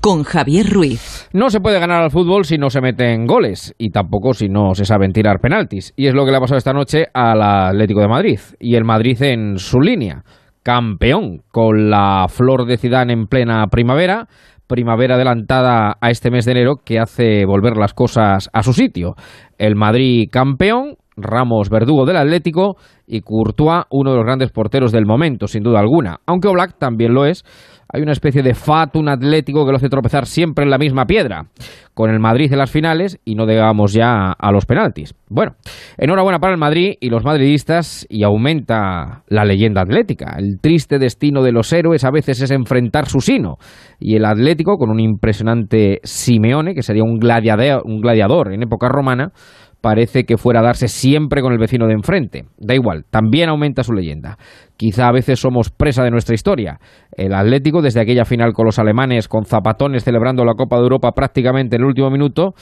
con Javier Ruiz. No se puede ganar al fútbol si no se meten goles y tampoco si no se saben tirar penaltis. Y es lo que le ha pasado esta noche al Atlético de Madrid. Y el Madrid en su línea, campeón, con la flor de Zidane en plena primavera. Primavera adelantada a este mes de enero que hace volver las cosas a su sitio. El Madrid campeón, Ramos verdugo del Atlético y Courtois uno de los grandes porteros del momento, sin duda alguna. Aunque Oblak también lo es hay una especie de fatum atlético que lo hace tropezar siempre en la misma piedra, con el Madrid en las finales y no digamos ya a los penaltis. Bueno, enhorabuena para el Madrid y los madridistas y aumenta la leyenda atlética. El triste destino de los héroes a veces es enfrentar su sino y el Atlético con un impresionante Simeone, que sería un gladiador, un gladiador en época romana, parece que fuera a darse siempre con el vecino de enfrente. Da igual, también aumenta su leyenda. Quizá a veces somos presa de nuestra historia. El Atlético, desde aquella final con los alemanes, con zapatones celebrando la Copa de Europa prácticamente en el último minuto,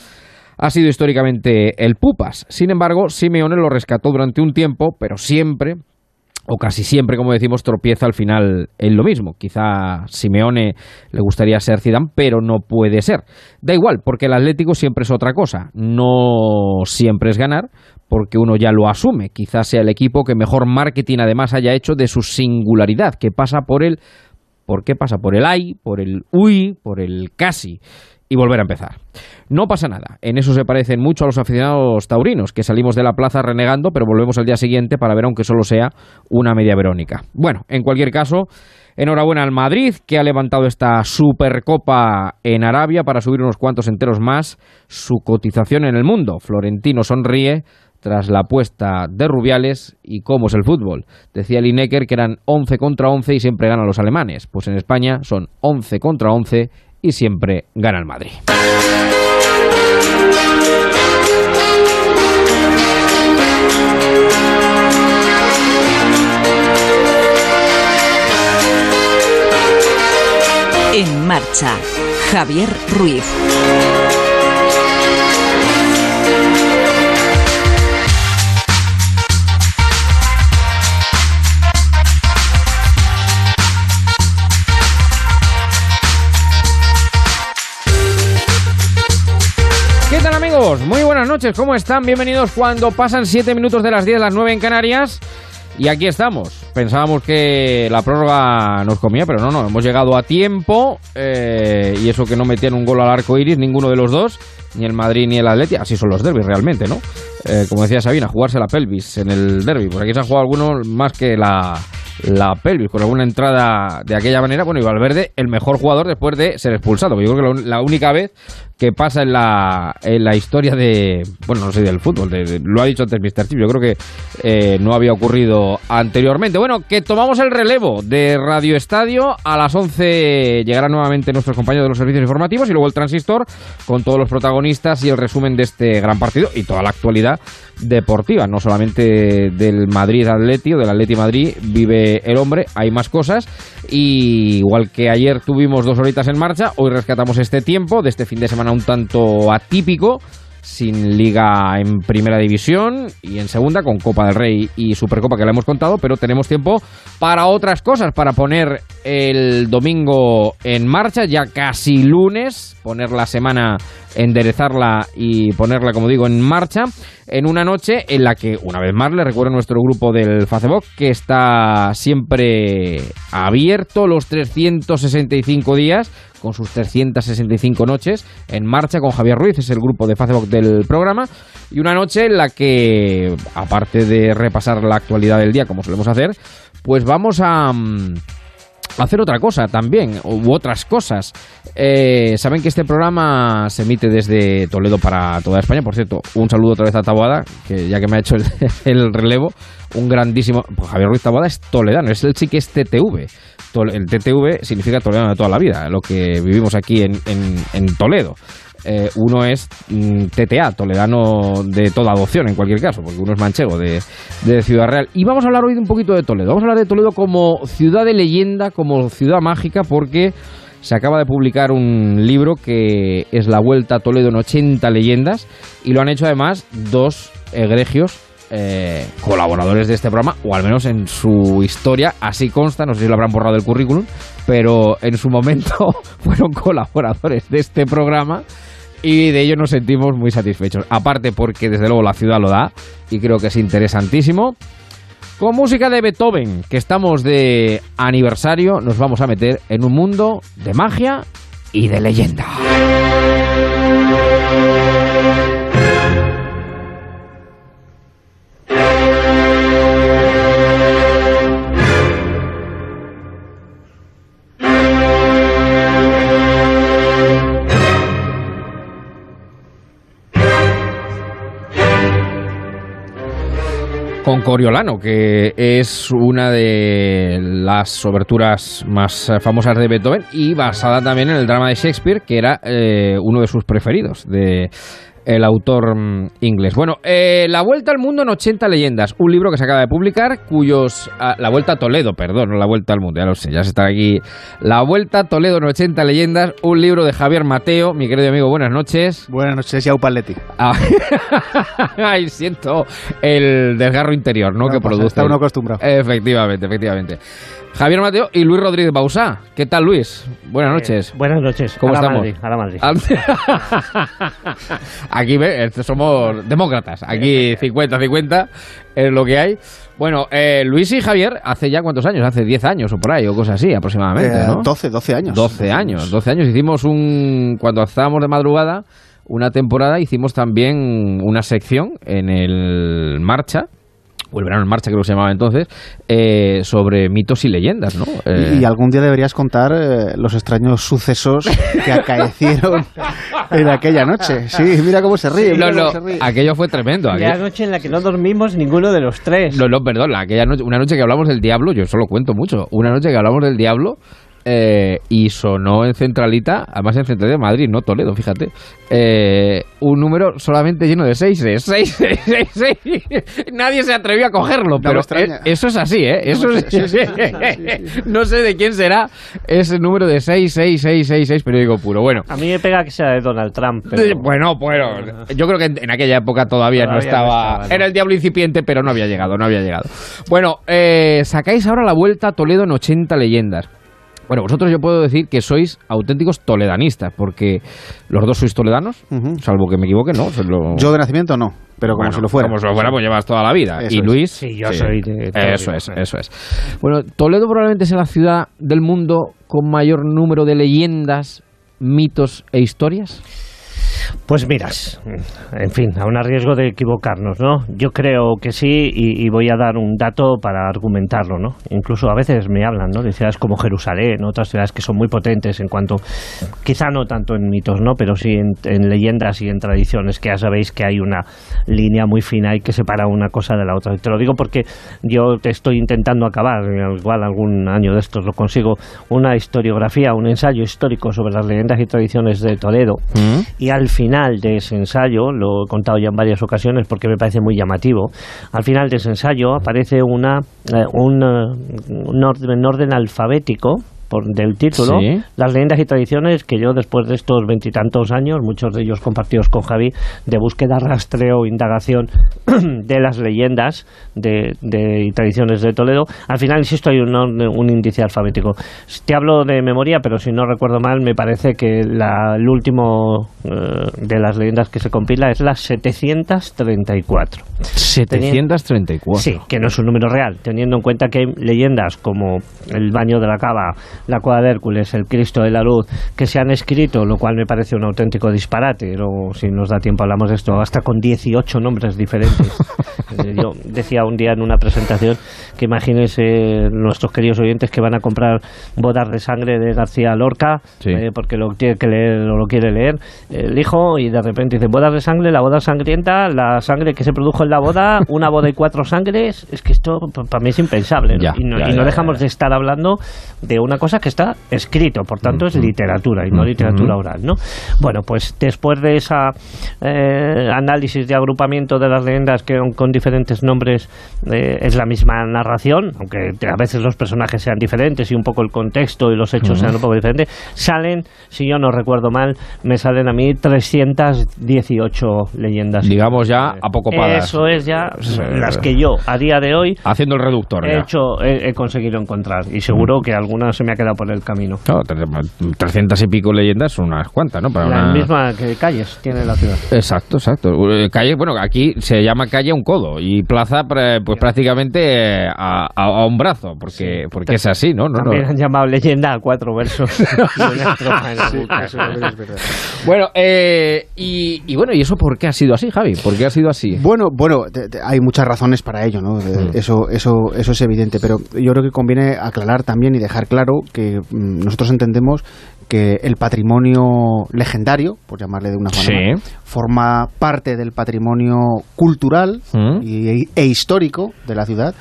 ha sido históricamente el Pupas. Sin embargo, Simeone lo rescató durante un tiempo, pero siempre o casi siempre, como decimos, tropieza al final en lo mismo. Quizá Simeone le gustaría ser Zidane, pero no puede ser. Da igual, porque el Atlético siempre es otra cosa. No siempre es ganar, porque uno ya lo asume. Quizás sea el equipo que mejor marketing además haya hecho de su singularidad, que pasa por el ¿Por qué pasa? Por el ay, por el uy, por el casi y volver a empezar. No pasa nada, en eso se parecen mucho a los aficionados taurinos, que salimos de la plaza renegando, pero volvemos al día siguiente para ver aunque solo sea una media verónica. Bueno, en cualquier caso, enhorabuena al Madrid, que ha levantado esta Supercopa en Arabia para subir unos cuantos enteros más su cotización en el mundo. Florentino sonríe tras la apuesta de Rubiales y cómo es el fútbol. Decía Lineker que eran 11 contra 11 y siempre ganan los alemanes. Pues en España son 11 contra 11 y siempre gana el Madrid. En marcha, Javier Ruiz. Muy buenas noches, ¿cómo están? Bienvenidos cuando pasan 7 minutos de las 10 a las 9 en Canarias. Y aquí estamos. Pensábamos que la prórroga nos comía, pero no, no. Hemos llegado a tiempo. Eh, y eso que no metían un gol al arco iris, ninguno de los dos. Ni el Madrid ni el Atleti. Así son los derbis realmente, ¿no? Eh, como decía Sabina, jugarse la pelvis en el derby. Pues aquí se ha jugado algunos más que la, la pelvis, con alguna entrada de aquella manera. Bueno, y Valverde, el mejor jugador después de ser expulsado. Yo creo que la única vez que pasa en la, en la historia de, bueno, no sé, del fútbol, lo ha dicho antes Mr. Chip, yo creo que eh, no había ocurrido anteriormente. Bueno, que tomamos el relevo de Radio Estadio, a las 11 llegarán nuevamente nuestros compañeros de los servicios informativos y luego el transistor con todos los protagonistas y el resumen de este gran partido y toda la actualidad deportiva, no solamente del Madrid Atleti o del Atleti Madrid vive el hombre, hay más cosas y igual que ayer tuvimos dos horitas en marcha, hoy rescatamos este tiempo de este fin de semana un tanto atípico sin liga en primera división y en segunda con Copa del Rey y Supercopa que le hemos contado, pero tenemos tiempo para otras cosas, para poner el domingo en marcha, ya casi lunes, poner la semana, enderezarla y ponerla, como digo, en marcha, en una noche en la que, una vez más, le recuerdo nuestro grupo del Facebook que está siempre abierto los 365 días con sus 365 noches en marcha con Javier Ruiz, es el grupo de Facebook del programa, y una noche en la que, aparte de repasar la actualidad del día, como solemos hacer, pues vamos a... Hacer otra cosa también, u otras cosas. Eh, Saben que este programa se emite desde Toledo para toda España. Por cierto, un saludo otra vez a Taboada, que ya que me ha hecho el, relevo, un grandísimo. Pues Javier Ruiz Taboada es toledano, es el sí que es TTV el TTV significa toledano de toda la vida, lo que vivimos aquí en, en, Toledo. Eh, uno es mm, TTA, toledano de toda adopción en cualquier caso, porque uno es manchego de, de, Ciudad Real. Y vamos a hablar hoy de un poquito de Toledo. Vamos a hablar de Toledo como ciudad de leyenda, como ciudad mágica, porque se acaba de publicar un libro que es La Vuelta a Toledo en 80 leyendas y lo han hecho además dos egregios eh, colaboradores de este programa, o al menos en su historia, así consta, no sé si lo habrán borrado del currículum, pero en su momento fueron colaboradores de este programa y de ello nos sentimos muy satisfechos. Aparte porque desde luego la ciudad lo da y creo que es interesantísimo. Con música de Beethoven, que estamos de aniversario, nos vamos a meter en un mundo de magia y de leyenda. Con Coriolano, que es una de las oberturas más famosas de Beethoven y basada también en el drama de Shakespeare, que era eh, uno de sus preferidos de el autor mm, inglés. Bueno, eh, La Vuelta al Mundo en 80 leyendas, un libro que se acaba de publicar, cuyos... ah, la Vuelta a Toledo, perdón, no La Vuelta al Mundo, ya lo sé, ya se está aquí. La Vuelta a Toledo en 80 leyendas, un libro de Javier Mateo, mi querido amigo, buenas noches. Buenas noches, Yau Paletti. Ah, Ay, siento el desgarro interior, ¿no? No que produce. está uno acostumbrado. Efectivamente, efectivamente. Javier Mateo y Luis Rodríguez Bausá. ¿Qué tal, Luis? Buenas noches. Eh, buenas noches. ¿Cómo a la estamos? Madrid, a la Madrid. Aquí ve, este, somos demócratas. Aquí 50-50 es lo que hay. Bueno, eh, Luis y Javier, hace ya cuántos años? Hace 10 años o por ahí, o cosas así aproximadamente, Eh, ¿no? 12, 12 años. 12 años, 12 años. Hicimos un. Cuando estábamos de madrugada, una temporada, hicimos también una sección en el Marcha, o el Verano en Marcha, creo que se llamaba entonces, eh, sobre mitos y leyendas, ¿no? Eh, Y, y algún día deberías contar eh, los extraños sucesos que acaecieron en aquella noche. Sí, mira cómo se ríe. no, no, cómo se ríe. aquello fue tremendo. La aquello- noche en la que no dormimos ninguno de los tres. No, no, perdón, la- aquella noche, una noche que hablamos del diablo, yo solo cuento mucho, una noche que hablamos del diablo eh, y sonó en Centralita, además en Centralita de Madrid, no Toledo, fíjate, eh, un número solamente lleno de seises, seis, seis, seis, seis. Nadie se atrevió a cogerlo, pero eh, eso es así, ¿eh? Eso me es-. Sí, sí, sí, no sé de quién será ese número de 66666, periódico puro. Bueno, A mí me pega que sea de Donald Trump. Pero... Bueno, bueno, yo creo que en, en aquella época todavía, no Todavía no estaba, estaba, ¿no? Era el diablo incipiente, pero no había llegado, no había llegado. Bueno, eh, sacáis ahora la vuelta a Toledo en 80 leyendas. Bueno, vosotros yo puedo decir que sois auténticos toledanistas, porque los dos sois toledanos, salvo que me equivoque, ¿no? Lo- Yo de nacimiento no, pero como Bueno, si lo fuera. Como si lo fuera, pues llevas toda la vida. Eso y es. Luis. Sí, yo soy de Eso es, eso es. Bueno, Toledo probablemente sea la ciudad del mundo con mayor número de leyendas, mitos e historias. Pues miras, en fin, aún a riesgo de equivocarnos, ¿no? Yo creo que sí y, y voy a dar un dato para argumentarlo, ¿no? Incluso a veces me hablan, ¿no? De ciudades como Jerusalén, otras ciudades que son muy potentes en cuanto, quizá no tanto en mitos, ¿no? Pero sí en, en leyendas y en tradiciones, que ya sabéis que hay una línea muy fina y que separa una cosa de la otra. Y te lo digo porque yo te estoy intentando acabar, igual algún año de estos lo consigo, una historiografía, un ensayo histórico sobre las leyendas y tradiciones de Toledo. Y al final de ese ensayo, lo he contado ya en varias ocasiones porque me parece muy llamativo, al final de ese ensayo aparece una, eh, un, eh, un orden, un orden alfabético por- del título, Sí. las leyendas y tradiciones que yo después de estos veintitantos años, muchos de ellos compartidos con Javi, de búsqueda, rastreo, indagación de las leyendas de, de- y tradiciones de Toledo, al final, insisto, hay un índice alfabético. Te hablo de memoria, pero si no recuerdo mal, me parece que la- el último eh, de las leyendas que se compila es la 734. 734. Sí, que no es un número real, teniendo en cuenta que hay leyendas como el baño de la cava, la cueva de Hércules, el Cristo de la Luz, que se han escrito, lo cual me parece un auténtico disparate. Luego, si nos da tiempo, hablamos de esto, hasta con 18 nombres diferentes. Eh, Yo decía un día en una presentación que imagínense nuestros queridos oyentes que van a comprar bodas de sangre de García Lorca, Sí. eh, porque lo tiene que leer o lo quiere leer el hijo, y de repente dice bodas de sangre, la boda sangrienta, la sangre que se produjo en la boda, una boda y cuatro sangres. Es que esto para mí es impensable. ¿no? Ya, y no, ya, y no ya, dejamos de estar hablando de una cosa que está escrito, por tanto es literatura y no literatura oral, ¿no? Bueno, pues después de esa eh, análisis de agrupamiento de las leyendas que con diferentes nombres eh, es la misma narración, aunque a veces los personajes sean diferentes y un poco el contexto y los hechos sean un poco diferentes, salen, si yo no recuerdo mal, me salen a mí 318 leyendas. Digamos ya a poco padas. Eso es ya las que yo a día de hoy Haciendo el reductor. he ya. hecho, he, he conseguido encontrar y seguro que alguna se me ha quedado por el camino. Claro, tre- 300 y pico leyendas son unas cuantas, ¿no? Para La una- misma que calles tiene la ciudad. Exacto, exacto. Eh, Calle, bueno, aquí se llama calle a un codo y plaza, pues prácticamente eh, a, a- a un brazo, porque, porque es así, ¿no? No, no. También han llamado leyenda a cuatro versos. Bueno, eh, y, y bueno, ¿y eso por qué ha sido así, Javi? ¿Por qué ha sido así? Bueno, bueno, te- te- hay muchas razones para ello, ¿no? De- Eso, eso, eso es evidente, pero yo creo que conviene aclarar también y dejar claro que mm, nosotros entendemos que el patrimonio legendario, por llamarle de una manera, Sí. forma parte del patrimonio cultural Mm. y- e histórico de la ciudad.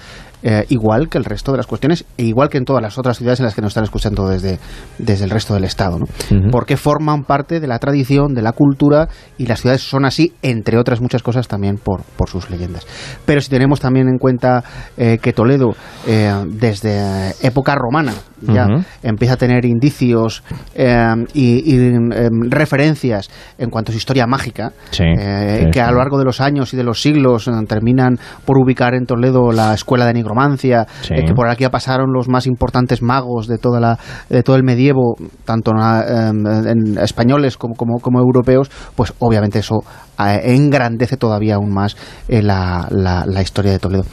Eh, igual que el resto de las cuestiones, e igual que en todas las otras ciudades en las que nos están escuchando desde, desde el resto del Estado. ¿no? Porque forman parte de la tradición, de la cultura, y las ciudades son así, entre otras muchas cosas, también por, por sus leyendas. Pero si tenemos también en cuenta eh, que Toledo, eh, desde época romana, ya empieza a tener indicios eh, y, y, em, referencias en cuanto a su historia mágica, Sí, sí, que a lo largo de los años y de los siglos terminan por ubicar en Toledo la escuela de nigromancia, Sí. eh, que por aquí pasaron los más importantes magos de toda la de todo el medievo, tanto eh, en españoles como, como, como europeos, pues obviamente eso eh, engrandece todavía aún más eh, la, la- la historia de Toledo.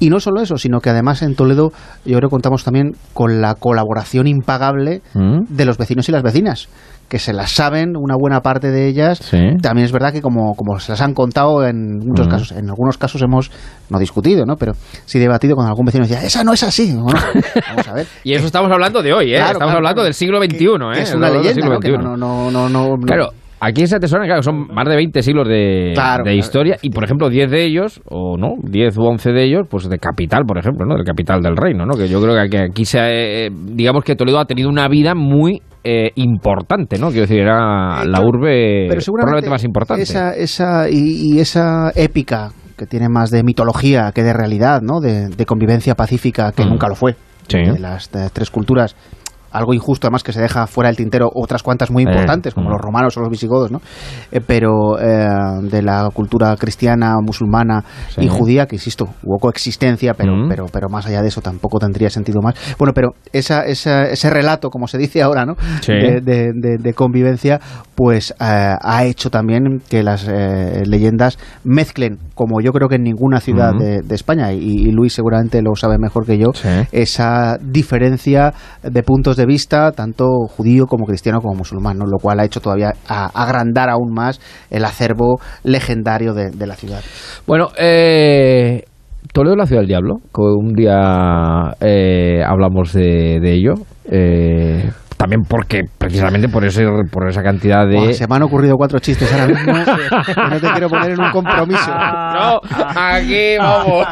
Y no solo eso, sino que además en Toledo yo creo que contamos también con la colaboración impagable Mm. de los vecinos y las vecinas, que se las saben, una buena parte de ellas. Sí. También es verdad que como, como se las han contado en muchos casos, en algunos casos hemos, no discutido, ¿no? pero sí debatido con algún vecino y decía, esa no es así. Bueno, vamos a ver. Y eso estamos hablando de hoy, ¿eh? Claro, estamos claro, hablando claro. del siglo XXI, Que- ¿eh? que es una leyenda, ¿no? Que siglo XXI. no, no, no, no, no- Claro, aquí se atesora, claro, son más de 20 siglos de, Claro, de claro. historia y, por ejemplo, 10 de ellos, o no, 10 u 11 de ellos, pues de capital, por ejemplo, ¿no? Del capital del reino, ¿no? Que yo creo que aquí, aquí se, ha, eh, digamos que Toledo ha tenido una vida muy eh, importante, ¿no? Quiero decir, era Eh, la urbe pero probablemente más importante. Esa, esa, y, y esa épica que tiene más de mitología que de realidad, ¿no? de, de convivencia pacífica, que Mm. nunca lo fue, Sí. de las de tres culturas. Algo injusto, además, que se deja fuera del tintero otras cuantas muy Eh, importantes, como mm. los romanos o los visigodos, ¿no? Eh, pero eh, de la cultura cristiana, musulmana Sí. y judía, que insisto, hubo coexistencia, pero, Mm. pero, pero más allá de eso tampoco tendría sentido más. Bueno, pero esa, esa- ese relato, como se dice ahora, ¿no? Sí. De, de- de- de convivencia, pues ha hecho también que las leyendas mezclen, como yo creo que en ninguna ciudad Ujú. de, de España, y, y Luis seguramente lo sabe mejor que yo, Sí. esa diferencia de puntos de vista, tanto judío como cristiano como musulmán, ¿no? lo cual ha hecho todavía a- agrandar aún más el acervo legendario de, la ciudad. Bueno, eh, Toledo la ciudad del diablo, un día eh, hablamos de, de ello. eh, también porque, precisamente por, ese, por esa cantidad de... Buah, se me han ocurrido cuatro chistes ahora mismo que no te quiero poner en un compromiso. No, aquí vamos.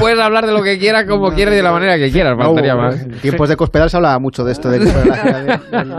Puedes hablar de lo que quieras, como quieras y de la manera que quieras, faltaría No, más. En tiempos de Cospedal se hablaba mucho de esto de de- del,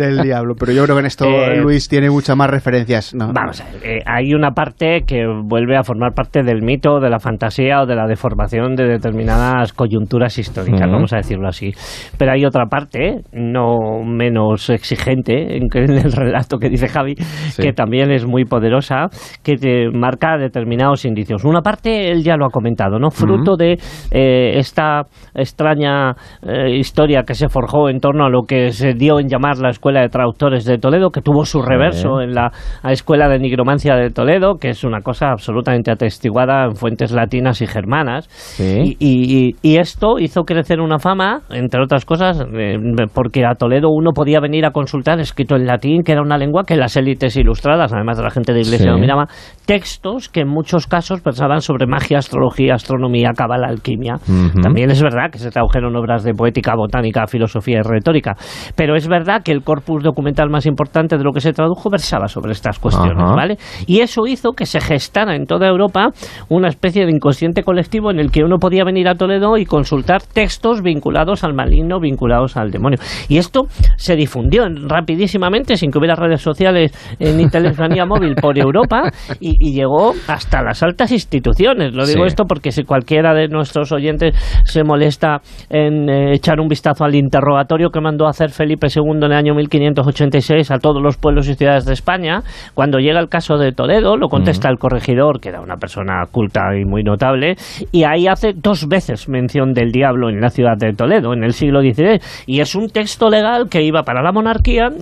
del diablo, pero yo creo que en esto Eh, Luis tiene muchas más referencias. ¿no? Vamos a ver, eh, hay una parte que vuelve a formar parte del mito, de la fantasía o de la deformación de determinadas coyunturas históricas, vamos a decirlo así. Pero hay otra parte, no menos exigente en, que- en el relato que dice Javi, que también es muy poderosa, que te marca determinados indicios. Una parte, él ya lo ha comentado, ¿no? Fruto de eh, esta extraña eh, historia que se forjó en torno a lo que se dio en llamar la Escuela de Traductores de Toledo, que tuvo su reverso en la Escuela de Nigromancia de Toledo, que es una cosa absolutamente atestiguada en fuentes latinas y germanas. Sí. Y, y- y esto hizo crecer una fama, entre otras cosas, eh, porque a Toledo uno podía venir a consultar, escrito en latín, que era una lengua que las élites ilustradas, además de la gente de iglesia, Sí. dominaba, textos que en muchos casos pensaban sobre magia, astrología, astronomía, cabala, alquimia. También es verdad que se tradujeron obras de poética, botánica, filosofía y retórica, pero es verdad que el corpus documental más importante de lo que se tradujo versaba sobre estas cuestiones. ¿vale? Y eso hizo que se gestara en toda Europa una especie de inconsciente colectivo en el que uno podía venir a Toledo y consultar textos vinculados al maligno, vinculados al demonio. Y esto se difundió en- rapidísimamente, sin que hubiera redes sociales eh, ni telefonía móvil por Europa, y, y llegó hasta las altas instituciones. Lo digo Sí. esto porque si cualquiera de nuestros oyentes se molesta en eh, echar un vistazo al interrogatorio que mandó a hacer Felipe II en el año 1586 a todos los pueblos y ciudades de España, cuando llega el caso de Toledo, lo contesta el corregidor, que era una persona culta y muy notable, y ahí hace dos veces mención del diablo en la ciudad de Toledo, en el siglo XVI, y es un texto legal que iba para la monarquía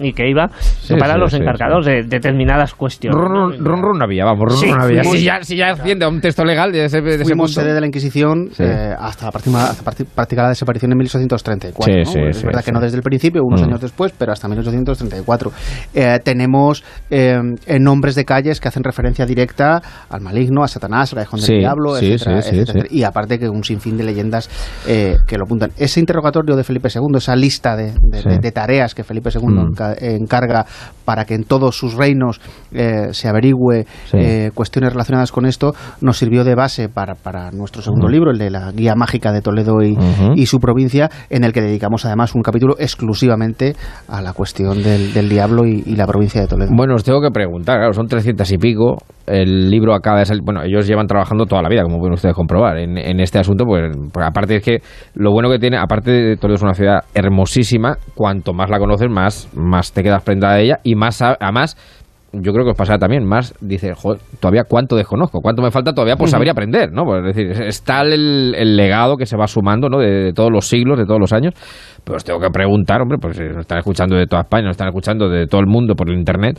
y que iba para sí, los sí, encargados de determinadas cuestiones. Run, ¿no? run, run, había, vamos, run, Sí, run no había. fuimos- Si ya, si ya asciende a un texto legal de ese, de ese sede de la Inquisición Sí. eh, hasta, la práctica, práctica la desaparición en 1834. Sí, ¿no? sí, es sí, verdad sí. que no desde el principio, unos Mm. años después, pero hasta 1834. Eh, tenemos eh, nombres de calles que hacen referencia directa al maligno, a Satanás, al callejón Sí, del diablo, sí, etcétera, sí, sí, etcétera. sí. Y aparte que un sinfín de leyendas eh, que lo apuntan. Ese interrogatorio de Felipe II, esa lista de, de- Sí. de- de tareas que Felipe II Mm. enca- encarga para que en todos sus reinos eh, se averigüe Sí. eh, cuestiones relacionadas con esto, nos sirvió de base para, para nuestro segundo Ujú. libro, el de la Guía Mágica de Toledo y, y su provincia, en el que dedicamos además un capítulo exclusivamente a la cuestión del, del diablo y, y la provincia de Toledo. Bueno, os tengo que preguntar, claro, son 300 y pico. El libro acaba de salir. Bueno, ellos llevan trabajando toda la vida, como pueden ustedes comprobar, en, en este asunto. Pues, pues aparte es que lo bueno que tiene, aparte de Toledo es una ciudad hermosísima, cuanto más la conoces, más, más te quedas prendada de ella y más, además. Yo creo que os pasará también, más dice, joder, todavía cuánto desconozco, cuánto me falta todavía por saber y aprender, ¿no? Pues, es decir, es- está el, el legado que se va sumando, ¿no? De, de todos los siglos, de todos los años. Pero os tengo que preguntar, hombre, pues si nos están escuchando de toda España, nos están escuchando de todo el mundo por el internet.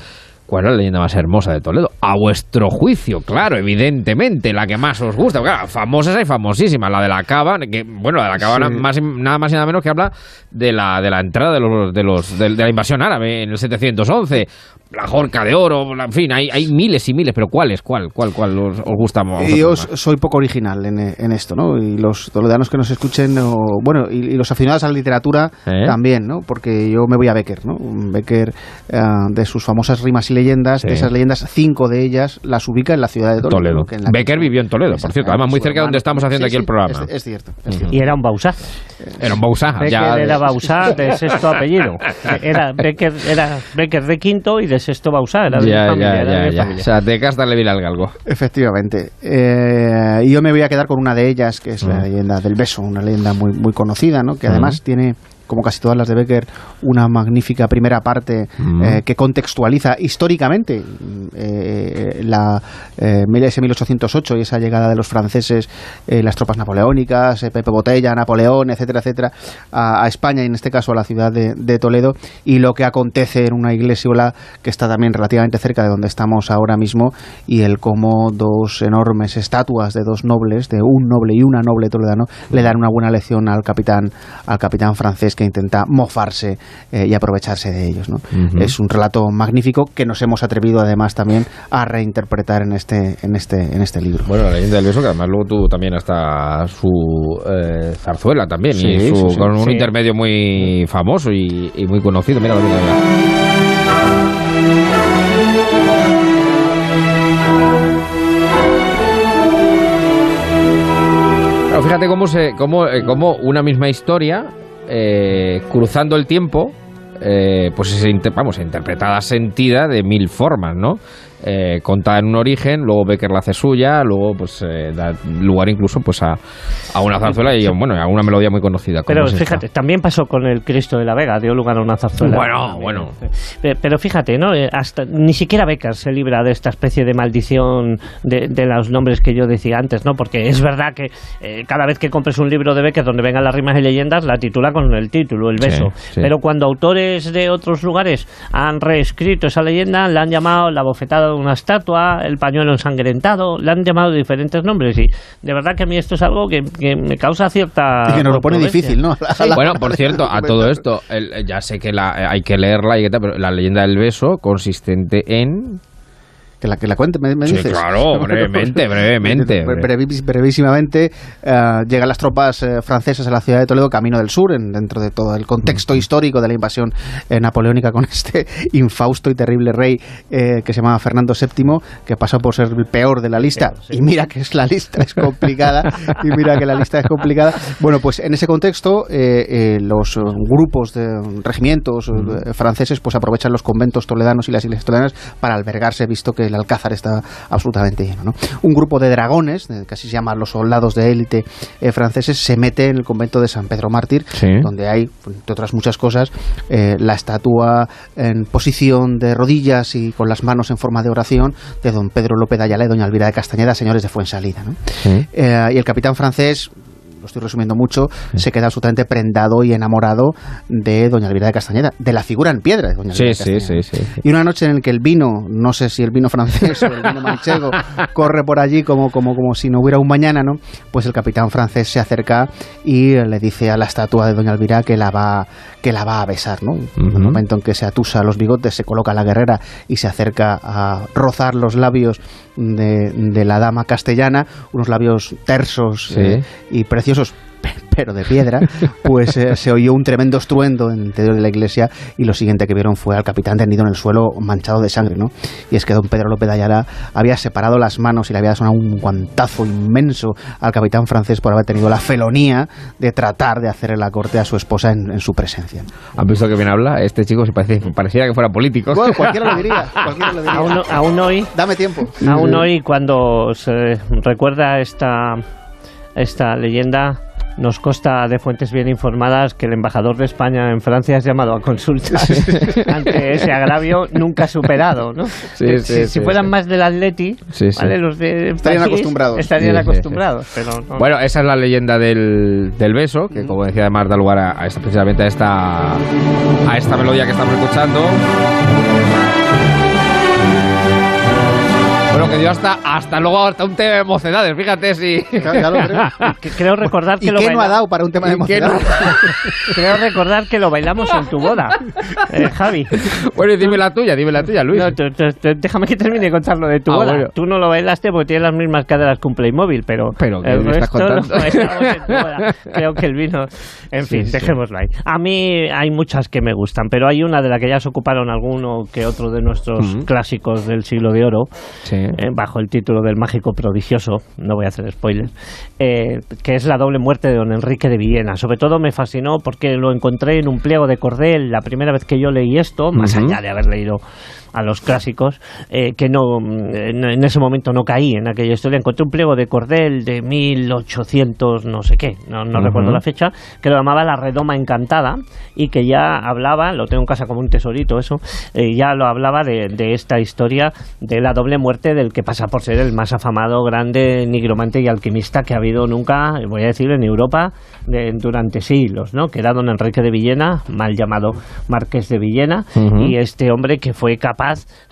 ¿Cuál es la leyenda más hermosa de Toledo? A vuestro juicio, claro, evidentemente, la que más os gusta. porque, Claro, famosas y famosísimas. La de la cava, que, bueno, la de la cava Sí. nada, más, y- nada más y nada menos que habla de la, de la entrada de, los, de, los, de, de la invasión árabe en el 711. La jorca de oro, en fin, hay, hay miles y miles, pero ¿cuáles? ¿Cuál? ¿Cuál, cuál os, os gusta más? Yo soy poco original en, en esto, ¿no? Y los toledanos que nos escuchen, o, bueno, y, y los aficionados a la literatura ¿Eh? también, ¿no? Porque yo me voy a Becker, ¿no? Becker, eh, de sus famosas rimas y leyendas, Sí. de esas leyendas, cinco de ellas las ubica en la ciudad de Toledo. Toledo. ¿no? Que en la- Becker vivió en Toledo, por cierto, además muy cerca de donde estamos haciendo Sí, aquí el programa. Es, es cierto, es cierto. Y era un Bausá. Era un Bausá. Becker ya era Bausá de sexto apellido. Era Becker, era Becker de quinto y de sexto Bausá. Era de mi Ya, familia, ya, era de ya, familia. O sea, de casta le al galgo. Efectivamente. Eh, y yo me voy a quedar con una de ellas, que es la leyenda del beso, una leyenda muy, muy conocida, ¿no? que además tiene, como casi todas las de Becker, una magnífica primera parte Mm. eh, que contextualiza históricamente eh, la, eh, ese 1808 y esa llegada de los franceses, eh, las tropas napoleónicas, eh, Pepe Botella, Napoleón, etcétera, etcétera, a, a España y en este caso a la ciudad de, de Toledo y lo que acontece en una iglesia que está también relativamente cerca de donde estamos ahora mismo y el cómo dos enormes estatuas de dos nobles, de un noble y una noble toledano, le dan una buena lección al capitán, al capitán francés que intenta mofarse eh, y aprovecharse de ellos. Es un relato magnífico que nos hemos atrevido además también a reinterpretar en este, en este, en este libro. Bueno, la leyenda del beso, que además luego tuvo también hasta su eh, zarzuela también, y su- sí, sí. con un Sí. intermedio muy famoso y, y muy conocido. Mira, mira, mira. Fíjate cómo, se, cómo, eh, cómo una misma historia, eh, cruzando el tiempo, eh, pues es vamos, interpretada, sentida de mil formas, ¿no? Eh, contada en un origen, luego Becker la hace suya, luego pues eh, da lugar incluso pues a, a una zarzuela y bueno, a una melodía muy conocida. Pero es esta. fíjate, también pasó con el Cristo de la Vega, dio lugar a una zarzuela. Bueno, bueno. Pe- Pero fíjate, ¿no? Eh, Hasta, ni siquiera Becker se libra de esta especie de maldición de, de los nombres que yo decía antes, ¿no? Porque es verdad que eh, cada vez que compres un libro de Becker donde vengan las rimas y leyendas, la titula con el título, el Sí, beso. sí. Pero cuando autores de otros lugares han reescrito esa leyenda, la han llamado La bofetada una estatua, el pañuelo ensangrentado, le han llamado diferentes nombres y de verdad que a mí esto es algo que, que me causa cierta... Y que nos lo pone difícil, ¿no? Bueno, por cierto, a todo esto, el- ya sé que la, hay que leerla y que tal, pero la leyenda del beso consistente en... Que la, que la cuente, me, me Sí, dices. claro, brevemente, brevemente. Bre- brevis- brevísimamente, eh, llegan las tropas eh, francesas a la ciudad de Toledo, camino del sur, en- dentro de todo el contexto histórico de la invasión eh, napoleónica con este infausto y terrible rey eh, que se llamaba Fernando VII, que pasó por ser el peor de la lista. Sí. Y mira que es la lista es complicada. y mira que la lista es complicada. Bueno, pues en ese contexto, eh, los grupos de regimientos franceses pues aprovechan los conventos toledanos y las iglesias toledanas para albergarse, visto que el alcázar está absolutamente lleno. ¿no? Un grupo de dragones, que así se llaman los soldados de élite eh, franceses, se mete en el convento de San Pedro Mártir, Sí. donde hay, entre otras muchas cosas, eh, la estatua en posición de rodillas y con las manos en forma de oración de don Pedro López de Ayala y doña Elvira de Castañeda, señores de Fuensalida. ¿no? Eh, y el capitán francés, lo estoy resumiendo mucho, se queda absolutamente prendado y enamorado de doña Elvira de Castañeda, de la figura en piedra de doña Sí, Elvira de sí, Castañeda. sí. Y una noche en la que el vino, no sé si el vino francés o el vino manchego, corre por allí como, como, como si no hubiera un mañana, ¿no? Pues el capitán francés se acerca y le dice a la estatua de Doña Elvira que la va, que la va a besar, ¿no? En el momento en que se atusa los bigotes, se coloca la guerrera y se acerca a rozar los labios de, de la dama castellana, unos labios tersos eh, y preciosos pe- pero de piedra, pues eh, se oyó un tremendo estruendo en el interior de la iglesia y lo siguiente que vieron fue al capitán tendido en el suelo manchado de sangre, ¿no? Y es que don Pedro López de Ayala había separado las manos y le había sonado un guantazo inmenso al capitán francés por haber tenido la felonía de tratar de hacerle la corte a su esposa en, en su presencia. ¿Han visto que bien habla? Este chico se parece, pareciera que fuera político. Bueno, cualquiera lo diría, cualquiera lo diría. Aún, aún hoy Dame tiempo. Aún hoy, cuando se recuerda esta, esta leyenda, nos consta de fuentes bien informadas que el embajador de España en Francia es llamado a consulta ante ese agravio nunca superado. ¿no? Sí, sí, si, sí, si fueran sí. más del Atleti, Sí, sí. ¿vale? los de Estarían París acostumbrados. Estarían Sí, sí, acostumbrados, pero no. Bueno, esa es la leyenda del, del beso, que como decía además da lugar a, a esta, precisamente a esta, a esta melodía que estamos escuchando. Que dio hasta, hasta luego hasta un tema de mocedades, fíjate si... Ya- ya lo creo. Que creo recordar que ¿Y lo qué no baila- ha dado para un tema de ¿Y qué no? Creo recordar que lo bailamos en tu boda, eh, Javi. Bueno, y dime la tuya, dime la tuya, Luis. No, tú- tú- tú- déjame que termine de contar lo de tu Ah, boda. bueno. Tú no lo bailaste porque tienes las mismas caderas que un Playmobil, pero, Pero, ¿qué el me estás contando? bailamos en tu boda. Creo que el vino... En fin, sí. dejémoslo ahí. A mí hay muchas que me gustan, pero hay una de la que ya se ocuparon alguno que otro de nuestros clásicos del siglo de oro, Sí. Eh, bajo el título del mágico prodigioso, no voy a hacer spoilers, eh, que es la doble muerte de don Enrique de Villena. Sobre todo me fascinó porque lo encontré en un pliego de cordel la primera vez que yo leí esto, más allá de haber leído a los clásicos, eh, que no en, en ese momento no caí en aquella historia. Encontré un pliego de cordel de 1800 no sé qué, no, no Ujú. recuerdo la fecha, que lo llamaba La Redoma Encantada y que ya hablaba, lo tengo en casa como un tesorito eso, eh, ya lo hablaba de, de esta historia de la doble muerte del que pasa por ser el más afamado, grande nigromante y alquimista que ha habido nunca, voy a decir, en Europa de- durante siglos, ¿no? Que era don Enrique de Villena, mal llamado Marqués de Villena, Ujú. y este hombre que fue capaz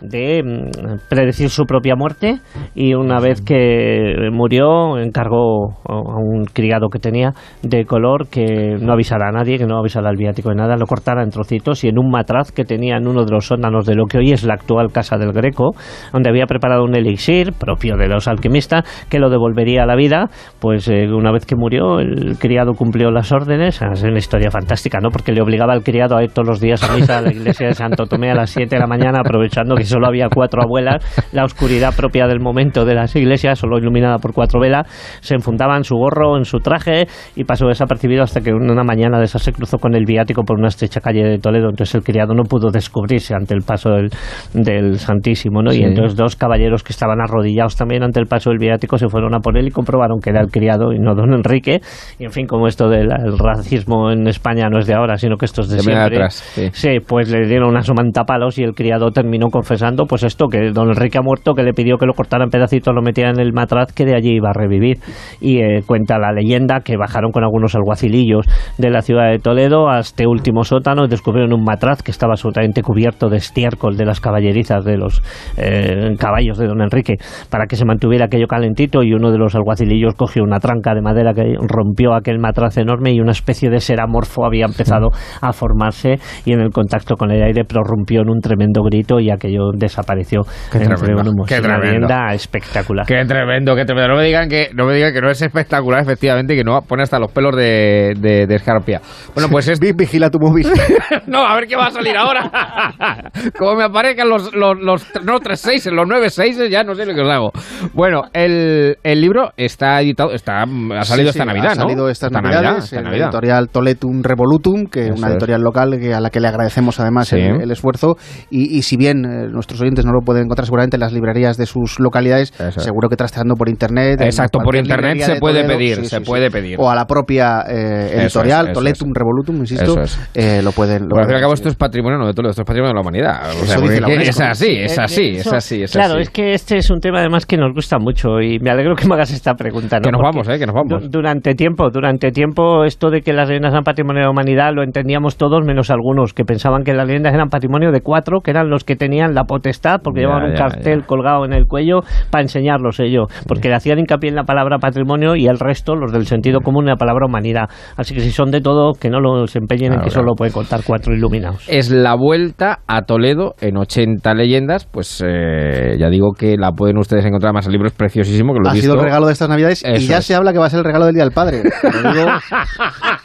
de mm, predecir su propia muerte y una vez que murió encargó a a un criado que tenía de color que no avisara a nadie, que no avisara al viático de nada, lo cortara en trocitos y en un matraz que tenía en uno de los sótanos de lo que hoy es la actual Casa del Greco, donde había preparado un elixir propio de los alquimistas que lo devolvería a la vida, pues eh, una vez que murió el criado cumplió las órdenes, es una historia fantástica, ¿no? Porque le obligaba al criado a ir todos los días a misa a la iglesia de Santo Tomé a las 7 de la mañana, aprovechando que solo había cuatro abuelas, la oscuridad propia del momento de las iglesias, solo iluminada por cuatro velas, se enfundaba en su gorro, en su traje y pasó desapercibido hasta que una mañana de esas se cruzó con el viático por una estrecha calle de Toledo, entonces el criado no pudo descubrirse ante el paso del, del Santísimo, ¿no? Sí. Y entonces dos caballeros que estaban arrodillados también ante el paso del viático se fueron a por él y comprobaron que era el criado y no don Enrique. Y en fin, como esto del el racismo en España no es de ahora, sino que esto es de siempre. atrás, sí. Sí, pues le dieron una somanta palos y el criado terminó terminó confesando, pues esto, que don Enrique ha muerto, que le pidió que lo cortara en pedacitos, lo metiera en el matraz, que de allí iba a revivir. Y eh, cuenta la leyenda que bajaron con algunos alguacilillos de la ciudad de Toledo a este último sótano y descubrieron un matraz que estaba absolutamente cubierto de estiércol de las caballerizas de los eh, caballos de don Enrique para que se mantuviera aquello calentito y uno de los alguacilillos cogió una tranca de madera que rompió aquel matraz enorme y una especie de seramorfo había empezado a formarse y en el contacto con el aire prorrumpió en un tremendo grito y aquello desapareció Qué entre tremendo, humos. qué Una tremendo. espectacular. Qué tremendo, qué tremendo. No me digan que no, me digan que no es espectacular, efectivamente, que no pone hasta los pelos de, de, de escarpia. Bueno, pues es... Vi- Vigila tu móvil. no, a ver qué va a salir ahora. Como me aparezcan los, los, los no, tres seises, los nueve seises, ya no sé lo que os hago. Bueno, el, el libro está editado, está, ha salido Sí, esta sí, Navidad, ha ¿no? salido estas Esta navidades Navidad, esta en la Navidad. editorial Toletum Revolutum, que es Eso una es. editorial local que, a la que le agradecemos además Sí. el, el esfuerzo. Y, y si bien eh, nuestros oyentes no lo pueden encontrar seguramente en las librerías de sus localidades, Eso seguro que trasteando por internet. Exacto, por internet se de puede Toledo, pedir, se puede pedir. O a la propia eh, editorial, es, Toletum es. Revolutum, insisto, eh, lo pueden. lo Bueno, al fin y pueden al cabo esto es patrimonio no de Toledo, esto es patrimonio de la humanidad. O sea, Eso porque dice la es así, es así, es así, es claro, así. es que este es un tema además que nos gusta mucho y me alegro que me hagas esta pregunta. ¿no? Que nos Porque vamos, eh, que nos vamos. du- Durante tiempo, durante tiempo, esto de que las leyendas eran patrimonio de la humanidad lo entendíamos todos, menos algunos que pensaban que las leyendas eran patrimonio de cuatro, que eran los que tenían la potestad, porque Ya, llevaban un ya, cartel ya. colgado en el cuello para enseñarlos ellos, porque le hacían hincapié en la palabra patrimonio y el resto, los del sentido común, en la palabra humanidad. Así que si son de todo, que no los empeñen en Claro, que claro. solo pueden contar cuatro iluminados. es la vuelta a Toledo en 80 leyendas. Pues eh, ya digo que la pueden ustedes encontrar más. El libro es preciosísimo, que lo he Ha visto. sido el regalo de estas navidades y ya es. se habla que va a ser el regalo del Día del Padre. Digo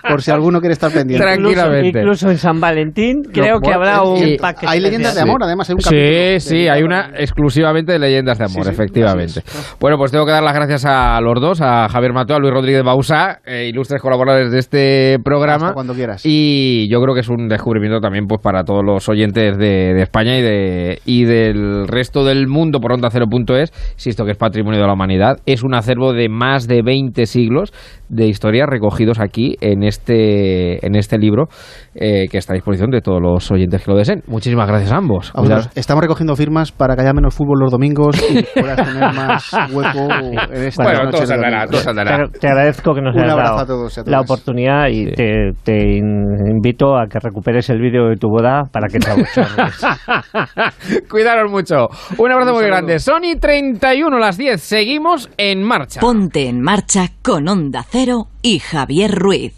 por si alguno quiere estar pendiente. Incluso, incluso en San Valentín creo que habrá un paquete. Hay leyendas de amor, además, hay un capítulo Sí, sí, hay una exclusivamente de leyendas de amor, Sí, sí, efectivamente. Bueno, pues tengo que dar las gracias a los dos, a Javier Mateo, a Luis Rodríguez Bausá, eh, ilustres colaboradores de este programa. Hasta cuando quieras. Y yo creo que es un descubrimiento también pues para todos los oyentes de, de España y de y del resto del mundo por onda cero.es, insisto que es patrimonio de la humanidad, es un acervo de más de 20 siglos de historias recogidos aquí en este en este libro eh, que está a disposición de todos los oyentes que lo deseen. Muchísimas gracias a ambos. A vosotros. Estamos recogiendo firmas para que haya menos fútbol los domingos y puedas tener más hueco en esta Bueno, noche todo saldrá, domingo. todo saldrá. Te, te agradezco que nos hayas dado a todos y a la oportunidad y Sí. te, te in- invito a que recuperes el vídeo de tu boda para que te. Cuidaros mucho. Un abrazo Un muy grande. Sony 31 las 10. Seguimos en marcha. Ponte en marcha con Onda Cero y Javier Ruiz.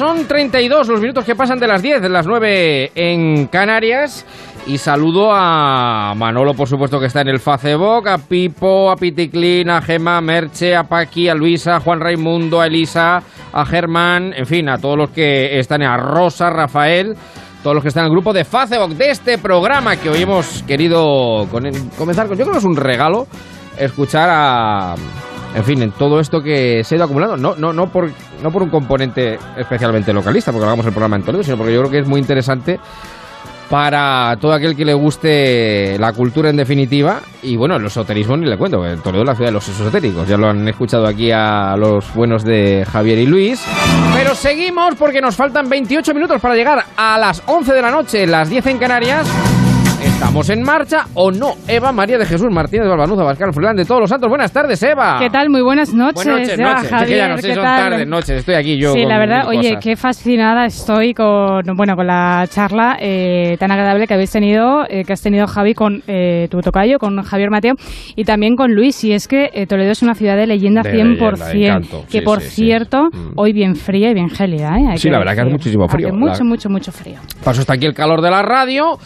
Son 32 los minutos que pasan de las 10, de las 9 en Canarias. Y saludo a Manolo, por supuesto, que está en el Facebook, a Pipo, a Piticlin, a Gema, a Merche, a Paqui, a Luisa, a Juan Raimundo, a Elisa, a Germán, en fin, a todos los que están, a Rosa, Rafael, todos los que están en el grupo de Facebook de este programa que hoy hemos querido comenzar con. Yo creo que es un regalo escuchar a. En fin, en todo esto que se ha ido acumulando, no, no, no, por, no por un componente especialmente localista, porque hagamos el programa en Toledo, sino porque yo creo que es muy interesante para todo aquel que le guste la cultura en definitiva y bueno, el esoterismo ni le cuento, que Toledo es la ciudad de los esotéricos, ya lo han escuchado aquí a los buenos de Javier y Luis, pero seguimos porque nos faltan 28 minutos para llegar a las 11 de la noche, las 10 en Canarias. ¿Estamos en marcha o no? Eva María de Jesús Martínez Balbanuza, Bascal Fulán de Todos los Santos. Buenas tardes, Eva. ¿Qué tal? Muy buenas noches. Buenas noches. Es Javier, que ya no sé, ¿qué son tal? tardes, noches. Estoy aquí yo. Sí, con la verdad, oye, cosas. qué fascinada estoy con, bueno, con la charla eh, tan agradable que habéis tenido, eh, que has tenido Javi con eh, tu tocayo, con Javier Mateo y también con Luis. Y es que eh, Toledo es una ciudad de leyenda De 100%, leyenda, encanto. que Sí, por sí, cierto, Mm. hoy bien fría y bien gélida, ¿eh? Sí, la verdad que hace muchísimo frío, Hace la- mucho, mucho, mucho frío. Paso está aquí el calor de la radio.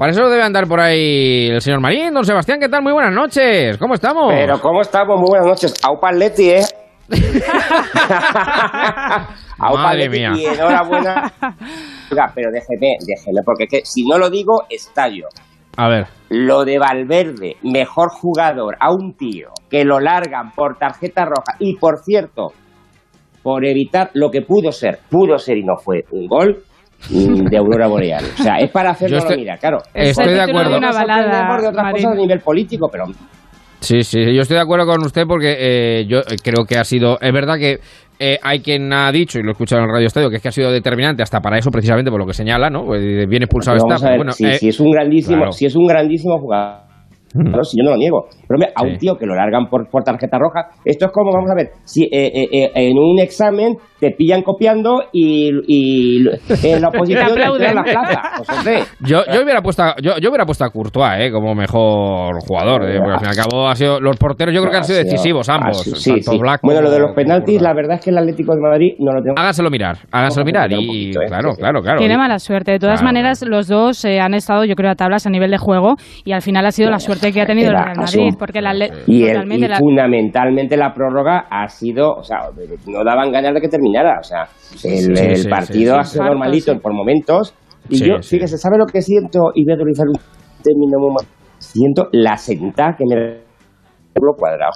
Para eso debe andar por ahí el señor Marín. Don Sebastián, ¿qué tal? Muy buenas noches. ¿Cómo estamos? Pero ¿cómo estamos? Muy buenas noches. Aupa Leti, ¿eh? Aupa Madre Athletic mía. y enhorabuena. Oiga, pero déjeme, déjeme, porque es que si no lo digo, estallo. A ver. Lo de Valverde, mejor jugador a un tío que lo largan por tarjeta roja y por cierto, por evitar lo que pudo ser, pudo ser y no fue un gol de Aurora Boreal. O sea, es para hacerlo estoy- mira, claro. Estoy de acuerdo. una balada, de otras Marín. cosas a nivel político, pero Sí, sí, yo estoy de acuerdo con usted porque eh, yo eh, creo que ha sido. Es verdad que eh, hay quien ha dicho, y lo he escuchado en el Radio Estadio, que es que ha sido determinante hasta para eso, precisamente por lo que señala, ¿no? Pues, Bien expulsado Pero está. vamos a pero ver, bueno, si, eh, si es un grandísimo, claro. si es un grandísimo jugador. Claro, si yo no lo niego. Pero hombre, a Sí. un tío que lo largan por, por tarjeta roja, esto es como, vamos a ver, si eh, eh, eh, en un examen te pillan copiando y, y en la oposición te la plaza. Pues, Yo, yo hubiera puesto a, yo, yo hubiera puesto a Courtois eh, como mejor jugador, eh, porque al fin y al cabo ha sido, los porteros yo creo que han sido decisivos ambos. sí, tanto sí. Black Bueno, lo de los penaltis, la verdad es que el Atlético de Madrid no lo tengo. Háganselo mirar, a mirar y poquito, eh, claro, sí, sí. claro, claro. Tiene mala suerte. De todas Claro. maneras, los dos eh, han estado, yo creo, a tablas a nivel de juego y al final ha sido la suerte que ha tenido el Real Madrid. Porque la Y, el- totalmente y la- fundamentalmente la prórroga ha sido, o sea, no daban ganas de que terminara. O sea, el, sí, el sí, partido sí, ha sí. sido normalito sí. por momentos. Y Sí, yo, sí. fíjese, ¿sabe lo que siento? Y voy a utilizar un término muy mal. Siento la sentada que me lo cuadrado.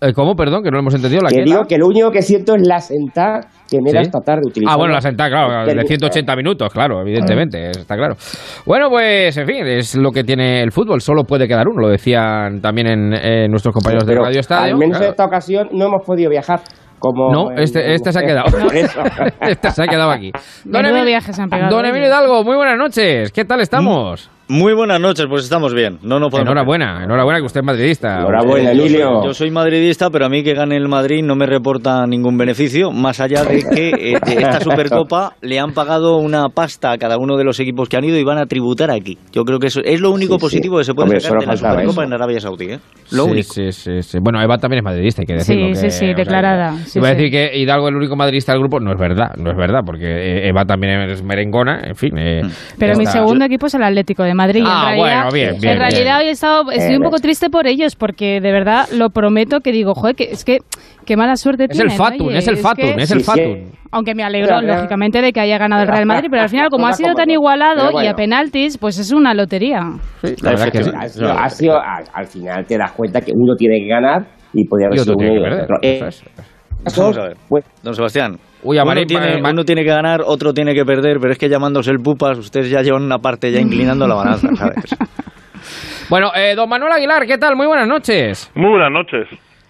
Eh, ¿Cómo? Perdón, que no lo hemos entendido. ¿La Que digo que lo único que siento es la sentada que me da ¿Sí? esta tarde. Ah, bueno, la sentada, claro, de Termi- 180 minutos, claro, evidentemente, está claro. Bueno, pues, en fin, es lo que tiene el fútbol, solo puede quedar uno, lo decían también en, en nuestros compañeros de Pero Radio Estadio. Al menos claro. en esta ocasión no hemos podido viajar. Como No, este, este se ha quedado. Este se ha quedado aquí. Emilio- viaje se han pegado, Don oye. Emilio Hidalgo, muy buenas noches. ¿Qué tal estamos? Muy buenas noches, pues estamos bien. No, no podemos Enhorabuena, enhorabuena que usted es madridista. Enhorabuena, Eh, yo soy- Emilio. Yo soy madridista, pero a mí que gane el Madrid no me reporta ningún beneficio, más allá de que eh, de esta Supercopa le han pagado una pasta a cada uno de los equipos que han ido y van a tributar aquí. Yo creo que eso es lo único Sí, sí. positivo que se puede Hombre, sacar de la Supercopa eso. en Arabia Saudí. ¿eh? Lo sí, único. Sí, sí, sí. Bueno, Eva también es madridista, hay que decirlo. Sí, que- sí, sí, sea, declarada. Sí, iba a decir que Hidalgo es el único madridista del grupo, no es verdad, no es verdad, porque eh, Eva también es merengona, en fin. eh, Pero mi segundo equipo es el Atlético de Madrid. y Ah, en realidad, bueno, bien, bien, En realidad bien. hoy he estado, estoy un Eh, poco triste por ellos porque de verdad lo prometo que digo, joder, que es que qué mala suerte Es el Fatun, oye, es el que- Fatun, es el Sí, sí. Fatun. Aunque me alegro, Pero, lógicamente, de que haya ganado el Real Madrid, pero al final, como ha sido tan igualado bueno. y a penaltis, pues es una lotería. La verdad que sí. Ha sido- ha sido- al, al final te das cuenta que uno tiene que ganar y podría haber sido uno que y otro. Eh, eso es. Vamos a ver. Don Sebastián, Uy, a uno, Marín- tiene, Ma- uno tiene que ganar, otro tiene que perder, pero es que llamándose el pupas, ustedes ya llevan una parte ya inclinando la balanza, ¿sabes? Bueno, eh, don Manuel Aguilar, ¿qué tal? Muy buenas noches. Muy buenas noches.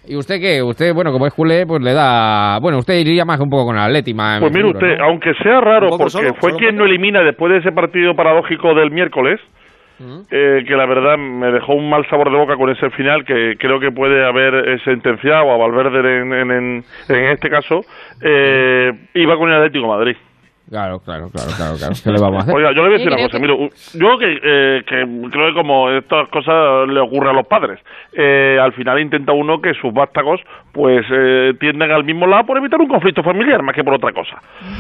¿Y usted qué? Usted, bueno, como es culé, pues le da... Bueno, usted iría más un poco con el Atleti, más Pues mire seguro, usted, ¿no? aunque sea raro, porque solo, fue solo quien no elimina después de ese partido paradójico del miércoles, eh, que la verdad me dejó un mal sabor de boca con ese final que creo que puede haber sentenciado a Valverde en, en, este caso, eh, iba con el Atlético Madrid. Claro, claro, claro, claro, claro. ¿Qué le vamos a hacer? Oiga, yo le voy a decir una cosa. que- yo que, eh, que creo que como estas cosas le ocurren a los padres, eh, al final intenta uno que sus vástagos pues eh, tiendan al mismo lado por evitar un conflicto familiar más que por otra cosa.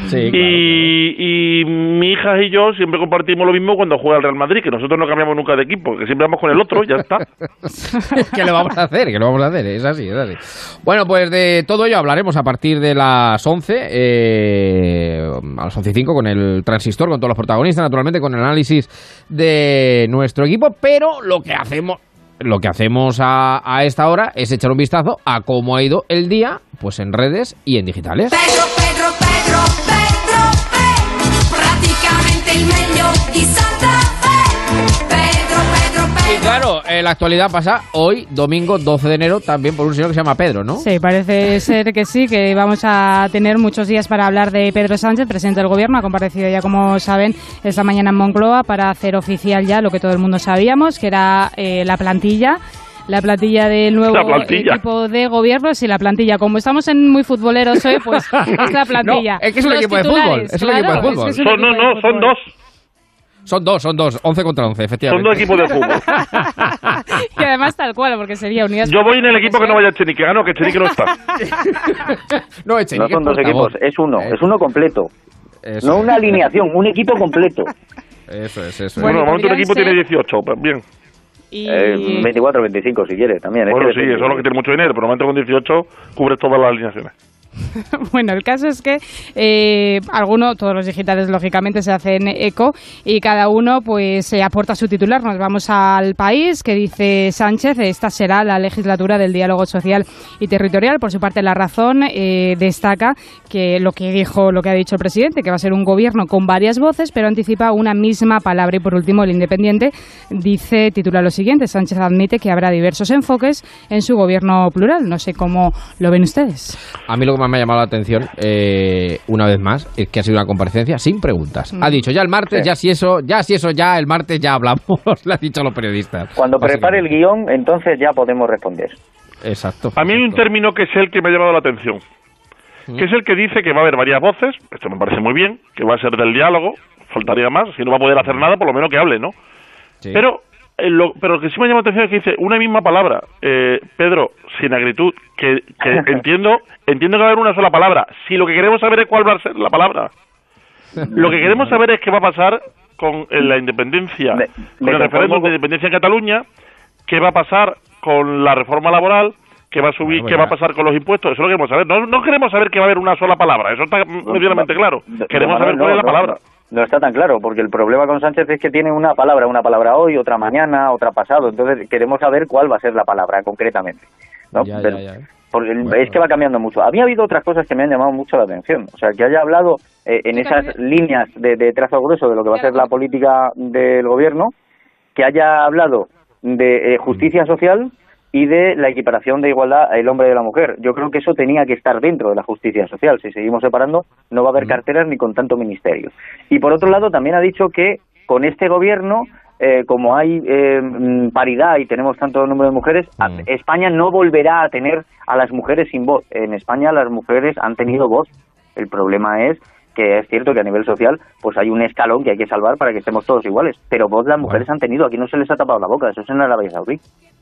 Sí, claro, y, y mi hija y yo siempre compartimos lo mismo cuando juega el Real Madrid, que nosotros no cambiamos nunca de equipo, que siempre vamos con el otro y ya está. ¿Qué le vamos a hacer? ¿Qué le vamos a hacer? Es así, es así. Bueno, pues de todo ello hablaremos a partir de las 11, eh, a las 11 y 5, con el transistor, con todos los protagonistas, naturalmente, con el análisis de nuestro equipo, pero lo que hacemos... Lo que hacemos a, esta hora es echar un vistazo a cómo ha ido el día, pues en redes y en digitales. Eh, la actualidad pasa hoy, domingo 12 de enero, también por un señor que se llama Pedro, ¿no? Sí, parece ser que sí, que vamos a tener muchos días para hablar de Pedro Sánchez, presidente del Gobierno. Ha comparecido ya, como saben, esta mañana en Moncloa para hacer oficial ya lo que todo el mundo sabíamos, que era eh, la plantilla. La plantilla del nuevo La plantilla. equipo de gobierno, sí, la plantilla. Como estamos en muy futboleros hoy, pues esta plantilla. No, es que es un Los equipo de fútbol, es un equipo de fútbol. es que es no, de no, son dos. Son dos, son dos, 11 contra 11, Son efectivamente. dos equipos de fútbol. y además tal cual, porque sería unidas. Yo voy en el equipo que no vaya Chenique, gano que Chenique no está. no, Echenique No son es dos equipos, es uno, Eh, es uno completo. eso No es, una alineación, un equipo completo. Eso es, eso Bueno, es. momento un equipo ser- tiene 18, pues bien. Y... Eh, 24 25 si quieres también. es Bueno, que sí, eso es lo que tiene mucho dinero, pero momento con 18 cubres todas las alineaciones. Bueno, el caso es que eh, algunos, todos los digitales lógicamente se hacen eco y cada uno pues se aporta su titular. Nos vamos al país que dice Sánchez, esta será la legislatura del diálogo social y territorial. Por su parte, la razón eh, destaca que lo que dijo, lo que ha dicho el presidente, que va a ser un gobierno con varias voces, pero anticipa una misma palabra. Y por último, el Independiente dice, titula lo siguiente, Sánchez admite que habrá diversos enfoques en su gobierno plural. No sé cómo lo ven ustedes. A mí lo que más me ha llamado la atención, eh, una vez más, es que ha sido una comparecencia sin preguntas. Mm. Ha dicho ya el martes, Sí. ya si eso, ya si eso, ya el martes ya hablamos, le ha dicho a los periodistas. Cuando prepare el guion, entonces ya podemos responder. Exacto. A mí hay un término que es el que me ha llamado la atención, que es el que dice que va a haber varias voces, esto me parece muy bien, que va a ser del diálogo, faltaría más, si no va a poder hacer nada, por lo menos que hable, ¿no? Sí. Pero, lo, pero lo que sí me llama la atención es que dice una misma palabra, eh, Pedro, sin agritud, que, que entiendo, entiendo que va a haber una sola palabra. Si lo que queremos saber es cuál va a ser la palabra. Lo que queremos saber es qué va a pasar con eh, la independencia, Me- con me el referéndum de independencia en Cataluña, qué va a pasar con la reforma laboral, qué va a subir, Bueno, qué va a pasar con los impuestos, eso es lo que queremos saber. No, no queremos saber que va a haber una sola palabra, eso está medianamente claro. No, Queremos no, saber no, cuál es la no, palabra. No está tan claro, porque el problema con Sánchez es que tiene una palabra, una palabra hoy, otra mañana, otra pasado. Entonces queremos saber cuál va a ser la palabra concretamente. ¿no? Ya, Pero- ya, ya. Porque Bueno. es que va cambiando mucho. Había habido otras cosas que me han llamado mucho la atención. O sea, que haya hablado eh, en esas también. líneas de, de trazo grueso de lo que va a ser la política del gobierno, que haya hablado de eh, justicia social y de la equiparación de igualdad el hombre y la mujer. Yo creo que eso tenía que estar dentro de la justicia social. Si seguimos separando, no va a haber carteras ni con tanto ministerio. Y por otro lado, también ha dicho que con este gobierno, eh, como hay eh, mm, paridad y tenemos tanto número de mujeres, a- Mm. España no volverá a tener a las mujeres sin voz. En España las mujeres han tenido voz. El problema es que es cierto que a nivel social pues hay un escalón que hay que salvar para que estemos todos iguales. Pero voz las mujeres han tenido. Aquí no se les ha tapado la boca. Eso es en Arabia Saudí.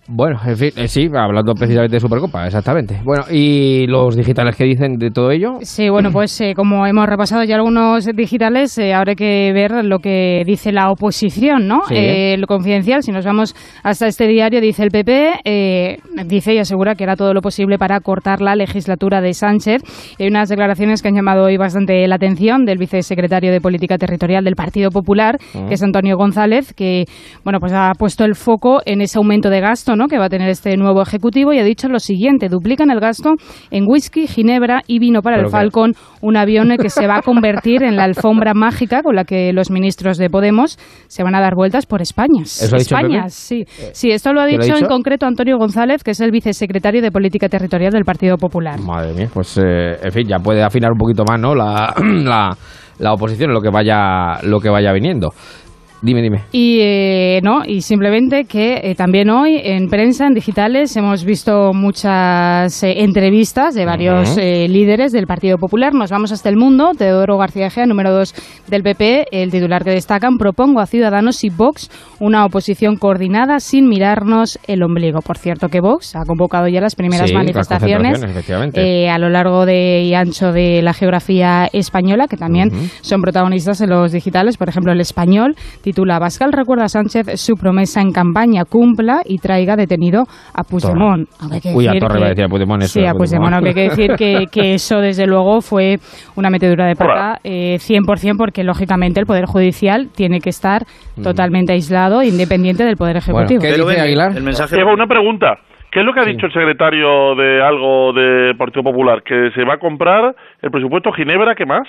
Bueno, en fin, eh, sí, hablando precisamente de Supercopa, exactamente. Bueno, ¿y los digitales qué dicen de todo ello? Sí, bueno, pues eh, como hemos repasado ya algunos digitales, eh, habrá que ver lo que dice la oposición, ¿no? Sí. Eh, lo confidencial, si nos vamos hasta este diario, dice el PP, eh, dice y asegura que hará todo lo posible para cortar la legislatura de Sánchez. Hay unas declaraciones que han llamado hoy bastante la atención del vicesecretario de Política Territorial del Partido Popular, que es Antonio González, que, bueno, pues ha puesto el foco en ese aumento de gasto, ¿no? Que va a tener este nuevo ejecutivo y ha dicho lo siguiente, duplican el gasto en whisky, ginebra y vino para el Pero Falcon, un avión que se va a convertir en la alfombra mágica con la que los ministros de Podemos se van a dar vueltas por España. ¿Eso ha dicho España, sí. Sí, esto lo ha ¿quién lo ha dicho en dicho? concreto Antonio González, que es el vicesecretario de Política Territorial del Partido Popular. Madre mía, pues eh, en fin, ya puede afinar un poquito más, ¿no? La, la, la oposición, lo que vaya, lo que vaya viniendo. Dime, dime. Y eh, no, y simplemente que eh, también hoy en prensa, en digitales, hemos visto muchas eh, entrevistas de varios eh, líderes del Partido Popular. Nos vamos hasta el mundo. Teodoro García Gea, número 2 del PP, el titular que destacan, propongo a Ciudadanos y Vox una oposición coordinada sin mirarnos el ombligo. Por cierto que Vox ha convocado ya las primeras Sí, manifestaciones a lo largo de y ancho de la geografía española, que también son protagonistas en los digitales. Por ejemplo, el español titula Bascal recuerda a Sánchez su promesa en campaña, cumpla y traiga detenido a Puigdemont. Que Uy, a decir Torre que- iba a decir a Puigdemont, eso, Sí, a Puigdemont, Puigdemont. aunque hay que decir que, que eso desde luego fue una metedura de pata eh, 100% porque lógicamente el Poder Judicial tiene que estar totalmente aislado, independiente del Poder Ejecutivo. ¿qué Pero dice ven, Aguilar? El mensaje. Eva, una pregunta. ¿Qué es lo que ha dicho el secretario de algo del Partido Popular? ¿Que se va a comprar el presupuesto Ginebra? ¿Qué más?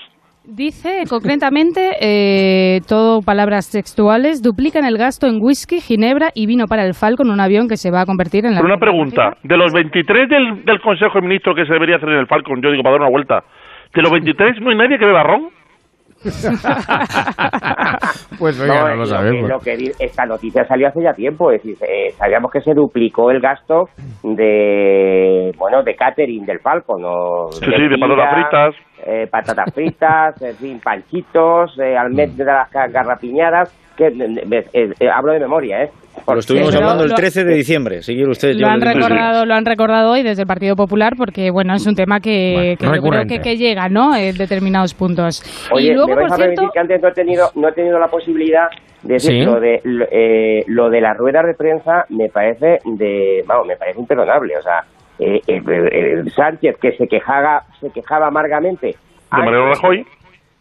Dice concretamente, eh, todo palabras textuales, duplican el gasto en whisky, ginebra y vino para el Falcon, un avión que se va a convertir en la... Pero una pregunta. De los 23 del, del Consejo de Ministros que se debería hacer en el Falcon, yo digo, para dar una vuelta, ¿de los 23 no hay nadie que beba ron? Pues oiga, no, lo lo que- sabemos. lo que di- esta noticia salió hace ya tiempo, es decir, eh, sabíamos que se duplicó el gasto de, bueno, de catering del Falcon, o Sí, sí, de patatas fritas. eh, patatas fritas, en fin, panchitos, eh, almendras de las ca- garrapiñadas, que eh, eh, eh, hablo de memoria, ¿eh? Lo estuvimos Pero hablando el lo- 13 de diciembre. Si usted, yo Lo han, recordado, lo han recordado hoy desde el Partido Popular porque, bueno, es un tema que, Bueno, que yo creo que, que llega, ¿no? En determinados puntos. Oye, y luego, me vais por a cierto... permitir que antes no he tenido, no he tenido la posibilidad de decir Sí. lo de lo, eh, lo de las ruedas de prensa me parece de, vamos, me parece imperdonable, o sea, eh, eh, eh, Sánchez, que se quejaba, se quejaba amargamente De Mariano Rajoy.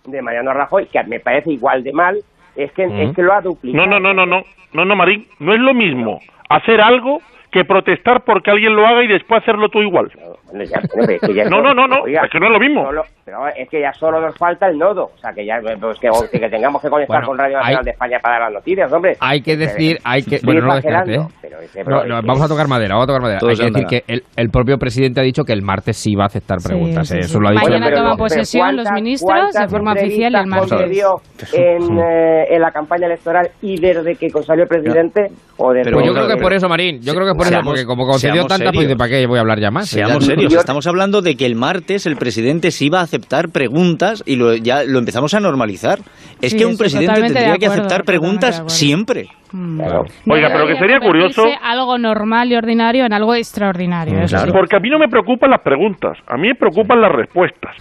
de Mariano Rajoy, que me parece igual de mal, es que, es que lo ha duplicado. No, no, no, no, no, no, no, Marín, no es lo mismo hacer algo que protestar porque alguien lo haga y después hacerlo tú igual. Bueno, ya, bueno, pero es que ya No, no, no, no, Oiga, es que no es lo mismo. solo- pero es que ya solo nos falta el nodo. O sea, que ya pues, que, que tengamos que conectar Bueno, con Radio Nacional hay- de España para dar las noticias, hombre. Hay que decir, hay que... Bueno, no descarte, ¿eh? pero ese No, bro, no, es que- vamos a tocar madera, vamos a tocar madera. Hay que decir que el, el propio presidente ha dicho que el martes sí va a aceptar preguntas. sí, ¿eh? sí. Eso lo ha dicho. Mañana pero posesión los ¿cuántas- ministros de forma oficial el martes. concedió en, eh, en la campaña electoral y desde que salió el presidente o desde Pero Pues yo creo que por eso, Marín, yo creo que por eso, porque como concedió tantas, pues serios. ¿de para qué voy a hablar ya más? Seamos Ya- Yo- estamos hablando de que el martes el presidente sí iba a aceptar preguntas y lo, ya lo empezamos a normalizar. Es Sí, que un presidente tendría que aceptar preguntas siempre. Mm. Claro. Oiga, pero que debería sería curioso- algo normal y ordinario en algo extraordinario. eso sí. Porque a mí no me preocupan las preguntas, a mí me preocupan las respuestas.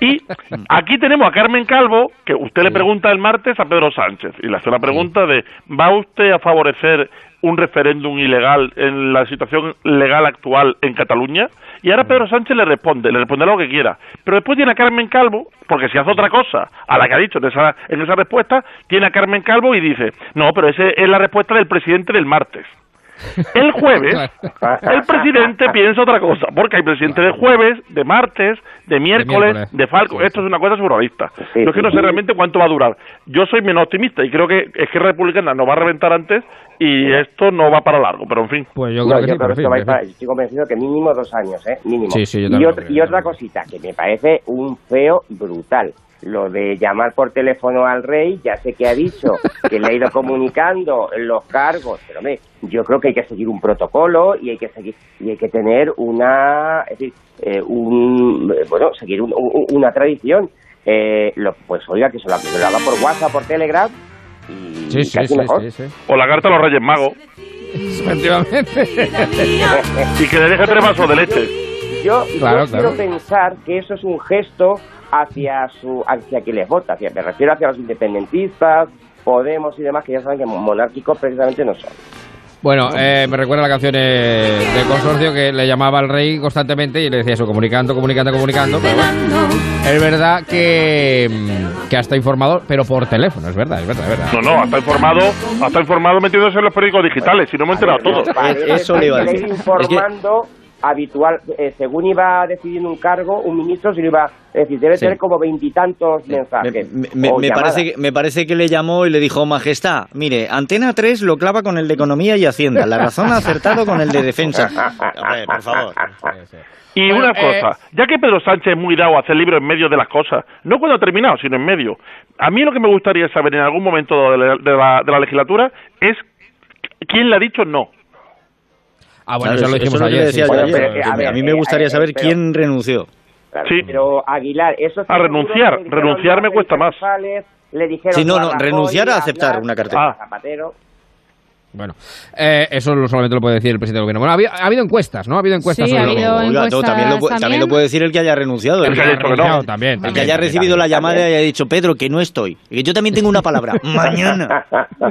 Y aquí tenemos a Carmen Calvo, que usted le pregunta el martes a Pedro Sánchez, y le hace la pregunta de, ¿va usted a favorecer un referéndum ilegal en la situación legal actual en Cataluña? Y ahora Pedro Sánchez le responde, le responderá lo que quiera. Pero después tiene a Carmen Calvo, porque si hace otra cosa a la que ha dicho en esa, en esa respuesta, tiene a Carmen Calvo y dice, no, pero esa es la respuesta del presidente del martes. El jueves, el presidente piensa otra cosa, porque hay presidente de jueves, de martes, de miércoles, miércoles. de falco. Esto es una cosa surrealista. Sí, Yo es que no sí. sé realmente cuánto va a durar. Yo soy menos optimista y creo que es que Republicana nos va a reventar antes y esto no va para largo, pero en fin. Pues yo No, creo que yo sí, creo pero que en esto va a fin, ir para- estoy convencido que mínimo dos años, ¿eh? Mínimo. Sí, sí, yo y, otra, creo, y otra cosita que me parece un feo brutal. Lo de llamar por teléfono al rey, ya sé que ha dicho que le ha ido comunicando los cargos, pero hombre, yo creo que hay que seguir un protocolo y hay que seguir y hay que tener una, es decir, eh, un, bueno, seguir un- un- una tradición. Eh, lo- pues oiga, que se lo, haga por WhatsApp, por Telegram y Sí, casi sí, mejor. sí, sí. O la carta a los Reyes Magos Efectivamente. y que le deje tres vasos de leche. Yo, Claro, yo claro. quiero pensar que eso es un gesto hacia su hacia quien les vota, hacia- me refiero hacia los independentistas, Podemos y demás, que ya saben que monárquicos precisamente no son. Bueno, eh, me recuerda la canción eh, del consorcio que le llamaba al rey constantemente y le decía eso, comunicando, comunicando, comunicando. Pero bueno, es verdad que, que hasta informado, pero por teléfono, es verdad, es verdad, es verdad. No, no, hasta informado, hasta informado metiéndose en los periódicos digitales, si no me he enterado todo. Eso le iba a decir. informando habitual, eh, según iba decidiendo un cargo, un ministro se lo iba, es decir, debe Sí. tener como veintitantos Me, mensajes. me- parece que, me parece que le llamó y le dijo, Majestad, mire, Antena 3 lo clava con el de Economía y Hacienda, la razón ha acertado con el de Defensa. Hombre, por favor. Y Bueno, una eh, cosa, ya que Pedro Sánchez es muy dado a hacer libros en medio de las cosas, no cuando ha terminado, sino en medio, a mí lo que me gustaría saber en algún momento de la, de la- de la legislatura es quién le ha dicho no. Ah, bueno, Claro, eso lo dijimos ayer. le decía sí, yo sí, Bueno, ayer, pero, sí, sí. a ver, a mí me eh, gustaría eh, saber pero- quién renunció. Claro, Sí. Pero Aguilar, eso A renunciar, renunciar me cuesta más. Le dijeron Sí, no, a no, renunciar a aceptar una cartera. Ah. Zapatero. Bueno, eh, eso lo- solamente lo puede decir el presidente del gobierno. Bueno, ha habido, ha habido encuestas, ¿no? Ha habido encuestas Sí, sobre ha lo- habido Oiga, también, lo, también también. lo puede decir el que haya renunciado. El El que haya dicho que no. También, también, el que haya también, recibido la también. llamada y haya dicho, Pedro, que no estoy. Y que yo también tengo una palabra. Mañana.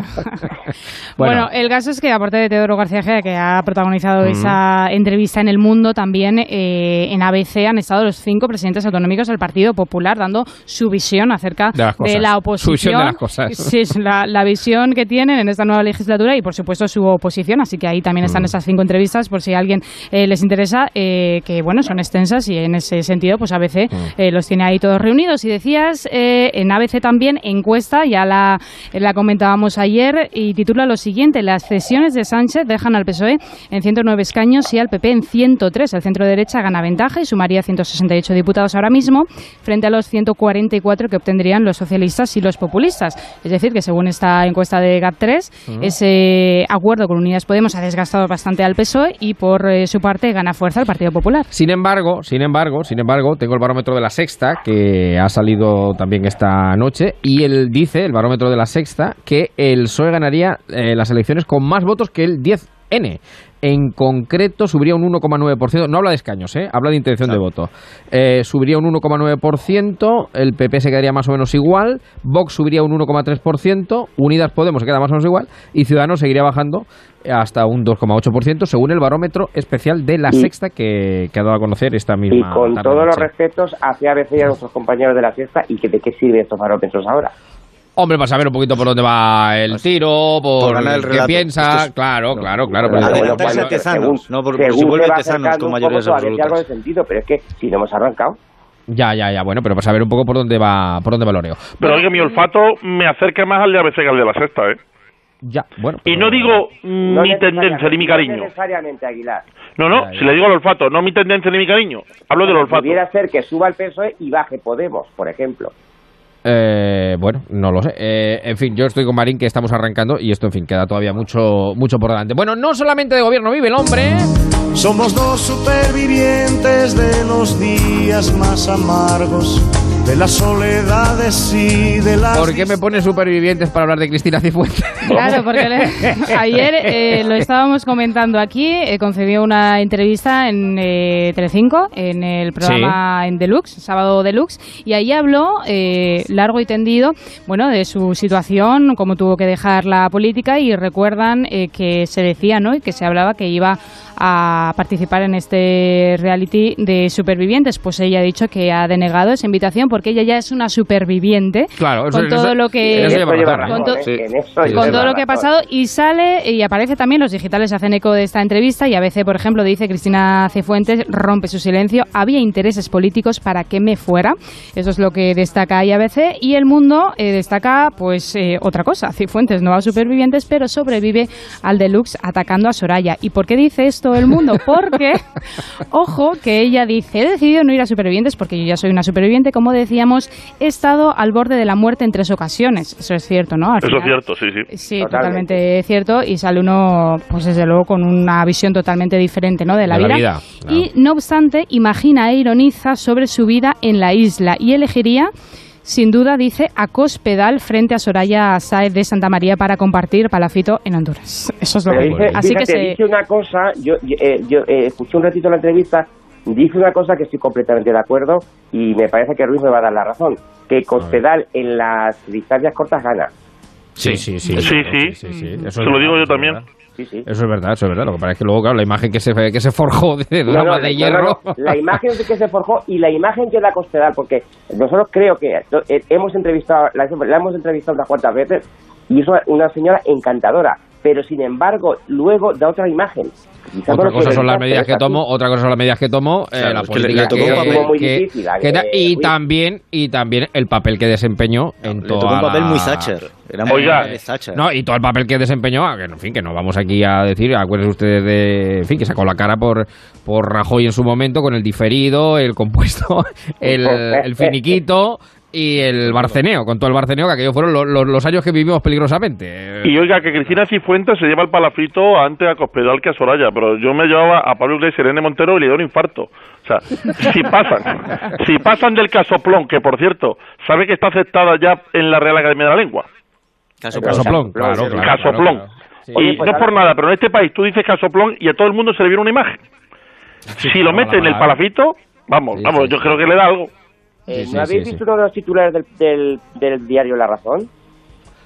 Bueno, Bueno. el caso es que aparte de Teodoro García Gea, que ha protagonizado esa entrevista en El Mundo, también eh, en ABC han estado los cinco presidentes autonómicos del Partido Popular dando su visión acerca De las cosas. la Su oposición. visión de las cosas. Sí, es la, la visión que tienen en esta nueva legislatura y, por supuesto, su oposición. Así que ahí también están esas cinco entrevistas, por si a alguien eh, les interesa, eh, que, bueno, son extensas y en ese sentido, pues ABC eh, los tiene ahí todos reunidos. Y decías, eh, en ABC también, encuesta, ya la, la comentábamos ayer, y titula lo siguiente, las cesiones de Sánchez dejan al PSOE en 109 escaños y al PP en 103. El centro derecha gana ventaja y sumaría 168 diputados ahora mismo, frente a los 144 que obtendrían los socialistas y los populistas. Es decir, que según esta encuesta de GAP3, ese acuerdo con Unidas Podemos ha desgastado bastante al PSOE y por eh, su parte gana fuerza el Partido Popular. Sin embargo, sin embargo, sin embargo, tengo el barómetro de la sexta que ha salido también esta noche y él dice, el barómetro de la sexta, que el PSOE ganaría eh, las elecciones con más votos que el 10 N. En concreto, subiría un 1,9%. No habla de escaños, ¿eh? habla de intención de voto. Eh, subiría un 1,9%. El PP se quedaría más o menos igual. Vox subiría un 1,3%. Unidas Podemos se queda más o menos igual. Y Ciudadanos seguiría bajando hasta un 2,8%, según el barómetro especial de la Y- sexta que, que ha dado a conocer esta Y misma con tarde todos los respetos hacia ABC y a nuestros compañeros de la fiesta, ¿y que de qué sirven estos barómetros ahora? Hombre, para saber un poquito por dónde va el tiro, por, Por el qué piensa, es- claro, claro, claro. Pero- bueno, Adelantarse bueno, a Tezanos, según- no, porque si vuelve acercando con mayorías tiene algo de absolutas. sentido, pero es que si no hemos arrancado. Ya, ya, ya, bueno, pero para saber un poco por dónde va, por dónde va el oreo. Pero oiga, mi olfato me acerca más al de ABC que al de la sexta, ¿eh? Ya, bueno. Y pero- no digo No mi tendencia ni mi cariño. No necesariamente, Aguilar. No, no, Ya, ya. si le digo el olfato, no mi tendencia ni mi cariño. Hablo del olfato. Pudiera ser que suba el PSOE y baje Podemos, por ejemplo. Eh, bueno, no lo sé. Eh, en fin, yo estoy con Marín que estamos arrancando y esto, en fin, queda todavía mucho, mucho por delante. Bueno, no solamente de gobierno vive el hombre. Somos dos supervivientes de los días más amargos, de las soledades y de las... ¿Por qué me pone supervivientes para hablar de Cristina Cifuentes? Claro, porque le- ayer eh, lo estábamos comentando aquí, eh, concedió una entrevista en eh, Telecinco, en el programa en Deluxe, Sábado Deluxe, y ahí habló eh, largo y tendido, bueno, de su situación, cómo tuvo que dejar la política y recuerdan eh, que se decía, ¿no? Y que se hablaba que iba a participar en este reality de supervivientes. Pues ella ha dicho que ha denegado esa invitación porque ella ya es una superviviente. Claro, con eso- todo lo que eso con razón, to- ¿eh? Sí, con todo lo que ha pasado y sale y aparece también los digitales hacen eco de esta entrevista y a veces por ejemplo dice Cristina Cifuentes rompe su silencio. Había intereses políticos para que me fuera eso es lo que destaca ahí ABC y el mundo eh, destaca pues eh, otra cosa. Cifuentes no va a supervivientes pero sobrevive al deluxe atacando a Soraya. Y por qué dice esto el mundo porque ojo que ella dice he decidido no ir a supervivientes porque yo ya soy una superviviente como decíamos he estado al borde de la muerte en tres ocasiones eso es cierto no Al Eso es cierto, sí, sí. Sí, Totalmente. totalmente cierto. Y sale uno, pues desde luego, con una visión totalmente diferente ¿no? de la De la vida. vida, claro. Y no obstante, imagina e ironiza sobre su vida en la isla y elegiría. Sin duda, dice, a Cospedal frente a Soraya Sáez de Santa María para compartir palafito en Honduras. Eso es lo que dice, Así que se... dice una cosa, yo, yo, eh, yo, eh, escuché un ratito la entrevista, dice una cosa que estoy completamente de acuerdo y me parece que Ruiz me va a dar la razón, que Cospedal en las distancias cortas gana. Sí, sí, sí. Sí, claro, sí. Eso Se es lo verdad, digo yo eso también. verdad. Sí, sí. Eso es verdad, eso es verdad. Lo que pasa es que luego, claro, la imagen que se, que se forjó de No, de no, hierro. La imagen de que se forjó y la imagen que da Cospedal, porque nosotros creo que eh, hemos entrevistado, la, la hemos entrevistado unas cuantas veces y es una señora encantadora, pero sin embargo luego da otra imagen. Quizá Otra cosa son las medidas que así. tomo, otra cosa son las medidas que tomo, eh, la que política que, que- que y también y también el papel que desempeñó en Le toda tocó un papel la- muy Thatcher. Era muy Oiga. de Thatcher. No, y todo el papel que desempeñó, ah, que en fin, que no vamos aquí a decir, acuérdense ustedes de, en fin, que sacó la cara por, por Rajoy en su momento con el diferido, el compuesto, el, el finiquito y el barceneo, con todo el barceneo, que aquellos fueron lo- lo- los años que vivimos peligrosamente. Y oiga, que Cristina Cifuentes se lleva el palafito antes a Cospedal que a Soraya, pero yo me llevaba a Pablo Iglesias y Irene Montero y le dio un infarto. O sea, si pasan, si pasan del casoplón, que por cierto, sabe que está aceptada ya en la Real Academia de la Lengua. Caso Casoplón, claro, Casoplón, claro, claro, casoplón. Sí. Oye, pues no es por nada, pero en este país tú dices casoplón y a todo el mundo se le viene una imagen. Si lo mete en el palafito, vamos, Sí, vamos, sí, yo creo que le da algo. Eh, Sí, ¿No sí, habéis sí, visto uno de los titulares del, del, del diario La Razón?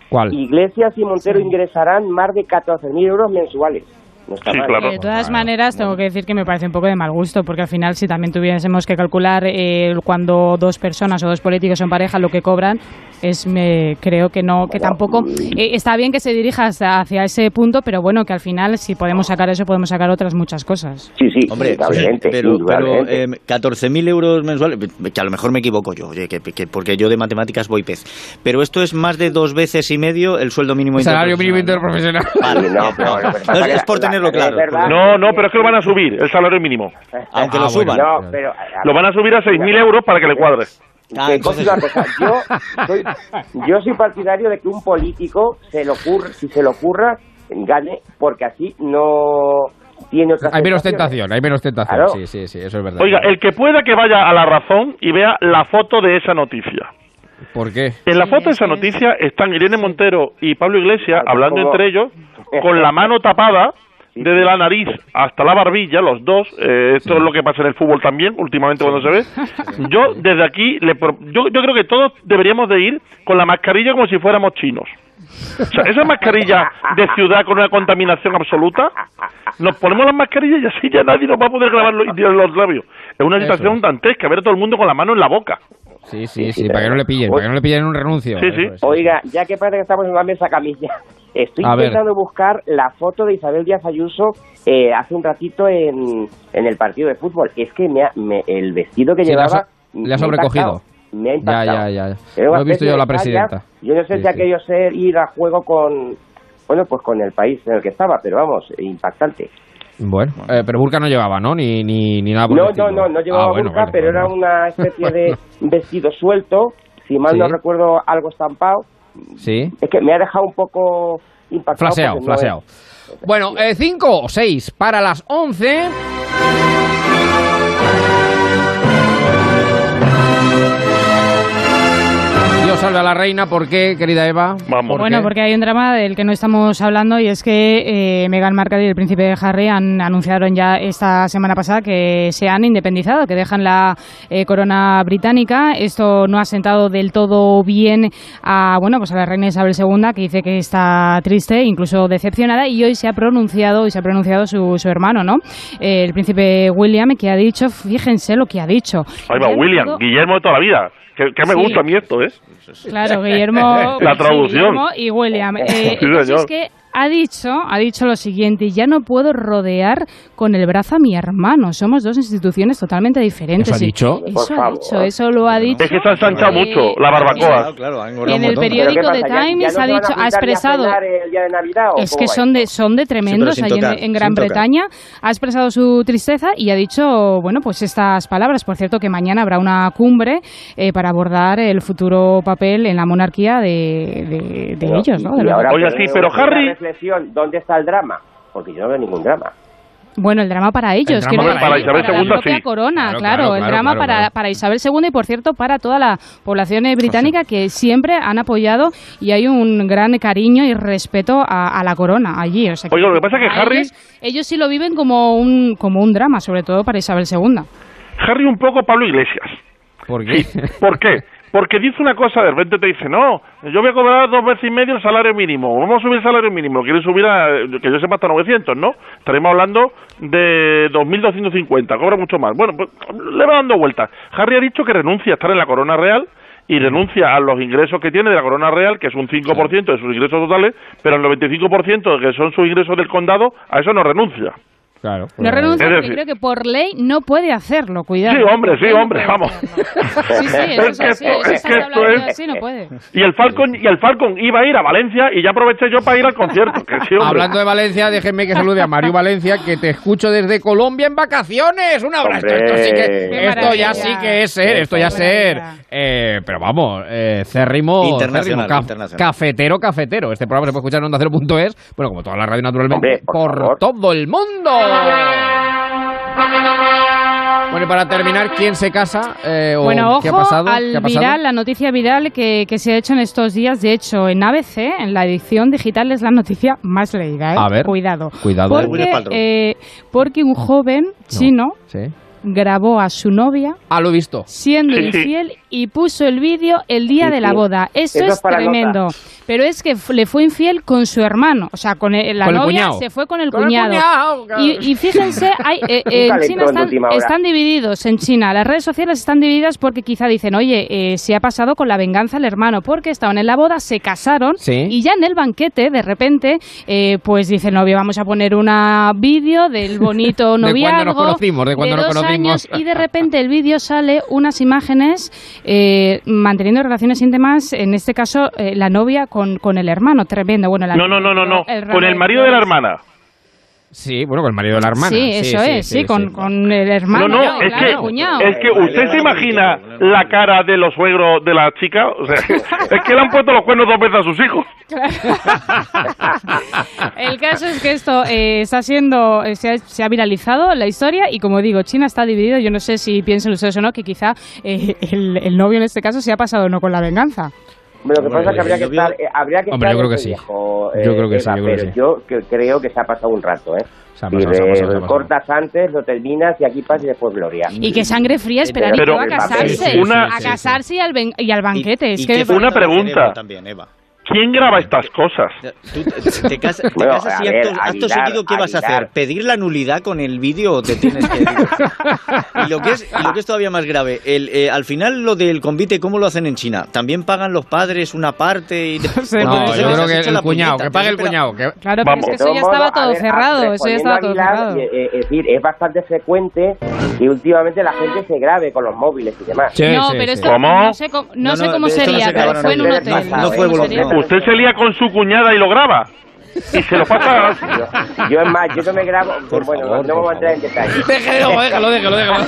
¿Cuál? Iglesias y Montero ingresarán más de 14.000 euros mensuales. No está Sí, mal. claro. De todas maneras, tengo que decir que me parece un poco de mal gusto, porque al final, si también tuviésemos que calcular eh, cuando dos personas o dos políticos son pareja lo que cobran, es me creo que no, que tampoco eh, está bien que se dirija hasta- hacia ese punto, pero bueno, que al final, si podemos sacar eso, podemos sacar otras muchas cosas. Sí, sí, Hombre, pero, pero eh, 14.000 euros mensuales, que a lo mejor me equivoco yo, oye, que, que- porque yo de matemáticas voy pez. Pero esto es más de dos veces y medio el sueldo mínimo Salario mínimo interprofesional. Vale, no, pero- No, es por la- tenerlo claro. No, no, pero es que lo van a subir, el salario mínimo. Aunque Ah, lo suban. bueno. No, pero... a- Lo van a subir a 6.000 euros para que le cuadre. Ah, que entonces- cosa una cosa, yo soy, yo soy partidario de que un político se le ocurra, si se le ocurra, gane, porque así no tiene otra Hay menos tentación, hay menos tentación. Claro. Sí, sí, sí, eso es verdad. Oiga, el que pueda que vaya a la razón y vea la foto de esa noticia. ¿Por qué? En la foto de es esa noticia están Irene Montero y Pablo Iglesias Ah, hablando entre ellos con la mano tapada desde la nariz hasta la barbilla, los dos. eh, esto es lo que pasa en el fútbol también, últimamente cuando se ve. Yo desde aquí, le pro- yo, yo creo que todos deberíamos de ir con la mascarilla como si fuéramos chinos. O sea, esa mascarilla de ciudad con una contaminación absoluta, nos ponemos las mascarillas y así ya nadie nos va a poder grabar los, los labios. Es una situación es. dantesca, ver a todo el mundo con la mano en la boca. Sí, sí, sí, para que no le pillen, para que no le pillen un renuncio. Sí, sí. Eso es. Oiga, ya que parece que estamos en una mesa camilla, estoy A ver. intentando buscar la foto de Isabel Díaz Ayuso eh, hace un ratito en, en el partido de fútbol. Es que me ha- me- el vestido que Sí, llevaba... le ha sobrecogido. Me ha Ya, impactado. ya, ya. Una Lo he visto yo a la presidenta. Yo no sé Sí, si sí. aquello ser ir a juego con... Bueno, pues con el país en el que estaba, pero vamos, impactante. Bueno, eh, pero burka no llevaba, ¿no? Ni, ni, ni nada por el No, no, no, no llevaba Ah, bueno, burka, bueno, pero bueno. era una especie de vestido suelto, si mal no Sí. recuerdo, algo estampado. Sí. Es que me ha dejado un poco impactado. Flaseado, no flaseado. es- Bueno, 5 o 6 para las 11. Dios salve a la reina, ¿por qué, querida Eva? Vamos. ¿Por Bueno, qué? porque hay un drama del que no estamos hablando y es que eh, Meghan Markle y el príncipe Harry han anunciaron ya esta semana pasada que se han independizado, que dejan la eh, corona británica. Esto no ha sentado del todo bien a bueno, pues a la reina Isabel II, que dice que está triste, incluso decepcionada, y hoy se ha pronunciado, y se ha pronunciado su, su hermano, ¿no? Eh, el príncipe William, que ha dicho, fíjense lo que ha dicho. Ahí va, William, Guillermo de toda la vida. Que, que me gusta a mí esto, ¿eh? Claro, Guillermo. La traducción. Guillermo y William. Eh, Sí, señor. es que ha dicho, ha dicho lo siguiente, ya no puedo rodear con el brazo a mi hermano. Somos dos instituciones totalmente diferentes. ¿Eso ha Y- dicho? Eso Por ha favor. dicho, eso lo ha dicho. Es que se ha ensanchado Eh, mucho la barbacoa. Claro, En un el periódico ¿Pero qué The Times ya no ha dicho, ha expresado. cenar el día de Navidad, ¿o Es que son de, son de tremendos allí en- Gran. Bretaña. Ha expresado su tristeza y ha dicho, bueno, pues estas palabras. Por cierto, que mañana habrá una cumbre eh, para abordar el futuro papel en la monarquía de, de- de Pero- ellos, ¿no? De y ahora, pero sí, pero Harry- reflexión, ¿dónde está el drama? Porque yo no veo ningún drama. Bueno, el drama para ellos. drama quiero para decir, Isabel para II, la propia sí. corona, Claro, claro. claro, el claro, drama claro, para, claro. para Isabel II y, por cierto, para toda la población eh, británica que siempre han apoyado y hay un gran cariño y respeto a, a la corona allí. O sea, Oiga, lo que pasa es que Harry- Ellos, ellos sí lo viven como un, como un drama, sobre todo para Isabel II. Harry un poco Pablo Iglesias. ¿Por qué? ¿Por qué? Porque dice una cosa, de repente te dice, no, yo voy a cobrar dos veces y medio el salario mínimo, vamos a subir el salario mínimo, quieren subir a, que yo sepa, hasta 900, ¿no? Estaremos hablando de 2.250, cobra mucho más. Bueno, pues le va dando vueltas. Harry ha dicho que renuncia a estar en la corona real y renuncia a los ingresos que tiene de la corona real, que es un 5% de sus ingresos totales, pero el 95% que son sus ingresos del condado, a eso no renuncia. Claro. No renuncia porque decir- creo que por ley no puede hacerlo, cuidado. Sí, hombre, sí, hombre, vamos. Sí, sí, eso Es es que así, esto- eso es está que esto es- así, no puede. Y el Falcon y el Falcon iba a ir a Valencia y ya aproveché yo para ir al concierto. Que sí. Hablando de Valencia, déjenme que salude a Mario Valencia, que te escucho desde Colombia en vacaciones. Un abrazo. Esto, sí que, esto ya sí que es ser, esto ya ser. Eh, pero vamos, eh, cérrimo, Internacional, cérrimo, ca- internacional. cafetero, cafetero. Este programa se puede escuchar en onda cero.es, bueno, como toda la radio naturalmente, Hombre, por por todo el mundo. Bueno, y para terminar, ¿quién se casa? Eh, o Bueno, ¿Qué ha ojo pasado? al ¿Qué ha pasado? viral, la noticia viral que, que se ha hecho en estos días. De hecho, en ABC, en la edición digital, es la noticia más leída. ¿eh? A ver, Cuidado. cuidado. Porque, Gwyneth Paltrow. eh, porque un joven chino Sí. Grabó a su novia Ah, lo he visto. siendo Sí, sí. infiel y puso el vídeo el día Sí, de la boda. Eso, Eso es tremendo. Pero es que le fue infiel con su hermano. O sea, con el- la Con novia se fue con el Con el cuñado. claro. y, y fíjense, hay, eh, Un en China están, están divididos. En China, las redes sociales están divididas porque quizá dicen, oye, eh, se ha pasado con la venganza el hermano, porque estaban en la boda, se casaron Sí. y ya en el banquete, de repente, eh, pues dice el novio, vamos a poner una vídeo del bonito De cuando noviazgo. nos conocimos, de cuando nos conocimos. Años, y de repente el vídeo sale unas imágenes eh, manteniendo relaciones íntimas, en este caso eh, la novia con, con el hermano, tremendo. Bueno, la- No, no, no, no, no. el Con el marido de la hermana. Sí, bueno, con el marido de la hermana. Sí, eso es, sí, con, con el hermano. No, no, claro, es claro, que, es que usted se imagina la cara de los suegros de la chica. O sea, es que le han puesto los cuernos dos veces a sus hijos. El caso es que esto eh, está siendo, eh, se, ha, se ha viralizado la historia y como digo, China está dividido. Yo no sé si piensan ustedes o no que quizá eh, el, el novio en este caso se ha pasado o no con la venganza. Lo que pasa es que habría que estar, eh, habría que Hombre, yo estar creo que ese sí. viejo, claro, Yo eh, creo que sí, yo creo que sí. yo que- creo que se ha pasado un rato, ¿eh? Se ha Y pasado, se ha re- pasado, se ha pasado. cortas antes, lo terminas y aquí paz y después gloria. Y que sangre fría esperar Pero- a casarse. una- a casarse y al, ben- y al banquete. es y que que Una pregunta. También, Eva. ¿Quién graba estas cosas? Tú te, te casas, te Bueno, casas y a ver, acto, acto Aguilar, seguido, ¿qué vas a Aguilar. hacer? ¿Pedir la nulidad con el vídeo o te tienes que...? y, lo que es, y lo que es todavía más grave, el, eh, al final lo del convite, ¿cómo lo hacen en China? ¿También pagan los padres una parte? Y... Porque No, entonces yo creo que el cuñado, puñeta, que pague el cuñado. que- Claro, pero Vamos. es que De eso ya estaba todo ver, cerrado. Eso ya estaba todo Aguilar, cerrado. eh, eh, Es decir, es bastante frecuente que últimamente la gente se grabe con los móviles y demás. Sí, no, sí, pero sí. esto ¿Cómo? no sé cómo, no No, sé no, cómo de esto no sería, se pero fue en un hotel. no fue ¿Cómo voluntario. Usted se lía con su cuñada y lo graba. Y se lo pasa... Yo, yo es más, yo no me grabo, Por bueno, favor, no vamos a entrar en detalles. Déjalo, déjalo, déjalo, déjalo.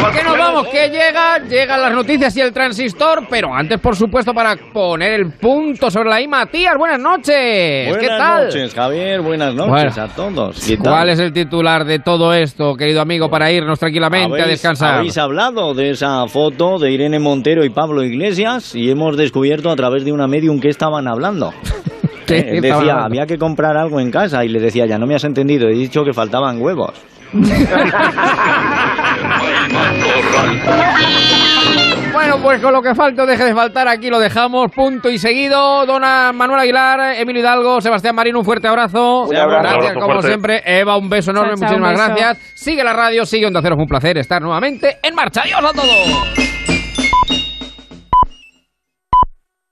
¿Por qué nos vamos? Que llega, llegan las noticias y el transistor, pero antes, por supuesto, para poner el punto sobre la I, Matías, buenas noches. Buenas ¿Qué tal? noches, Javier. Buenas noches Bueno. a todos. ¿Qué tal? ¿Cuál es el titular de todo esto, querido amigo, para irnos tranquilamente a ¿Habéis- descansar? Habéis hablado de esa foto de Irene Montero y Pablo Iglesias y hemos descubierto a través de una medium que estaban hablando. ¿Qué Eh, decía, hablando? había que comprar algo en casa y le decía, ya no me has entendido, he dicho que faltaban huevos. Bueno, pues con lo que falta, deje de faltar, aquí lo dejamos, punto y seguido. Dona Manuel Aguilar, Emilio Hidalgo, Sebastián Marín, un fuerte abrazo. Un abrazo. Gracias, Abrazo como fuerte. siempre. Eva, un beso enorme, Chao, chao, muchísimas gracias. Sigue la radio, sigue Onda Cero, un placer estar nuevamente en marcha. Adiós a todos.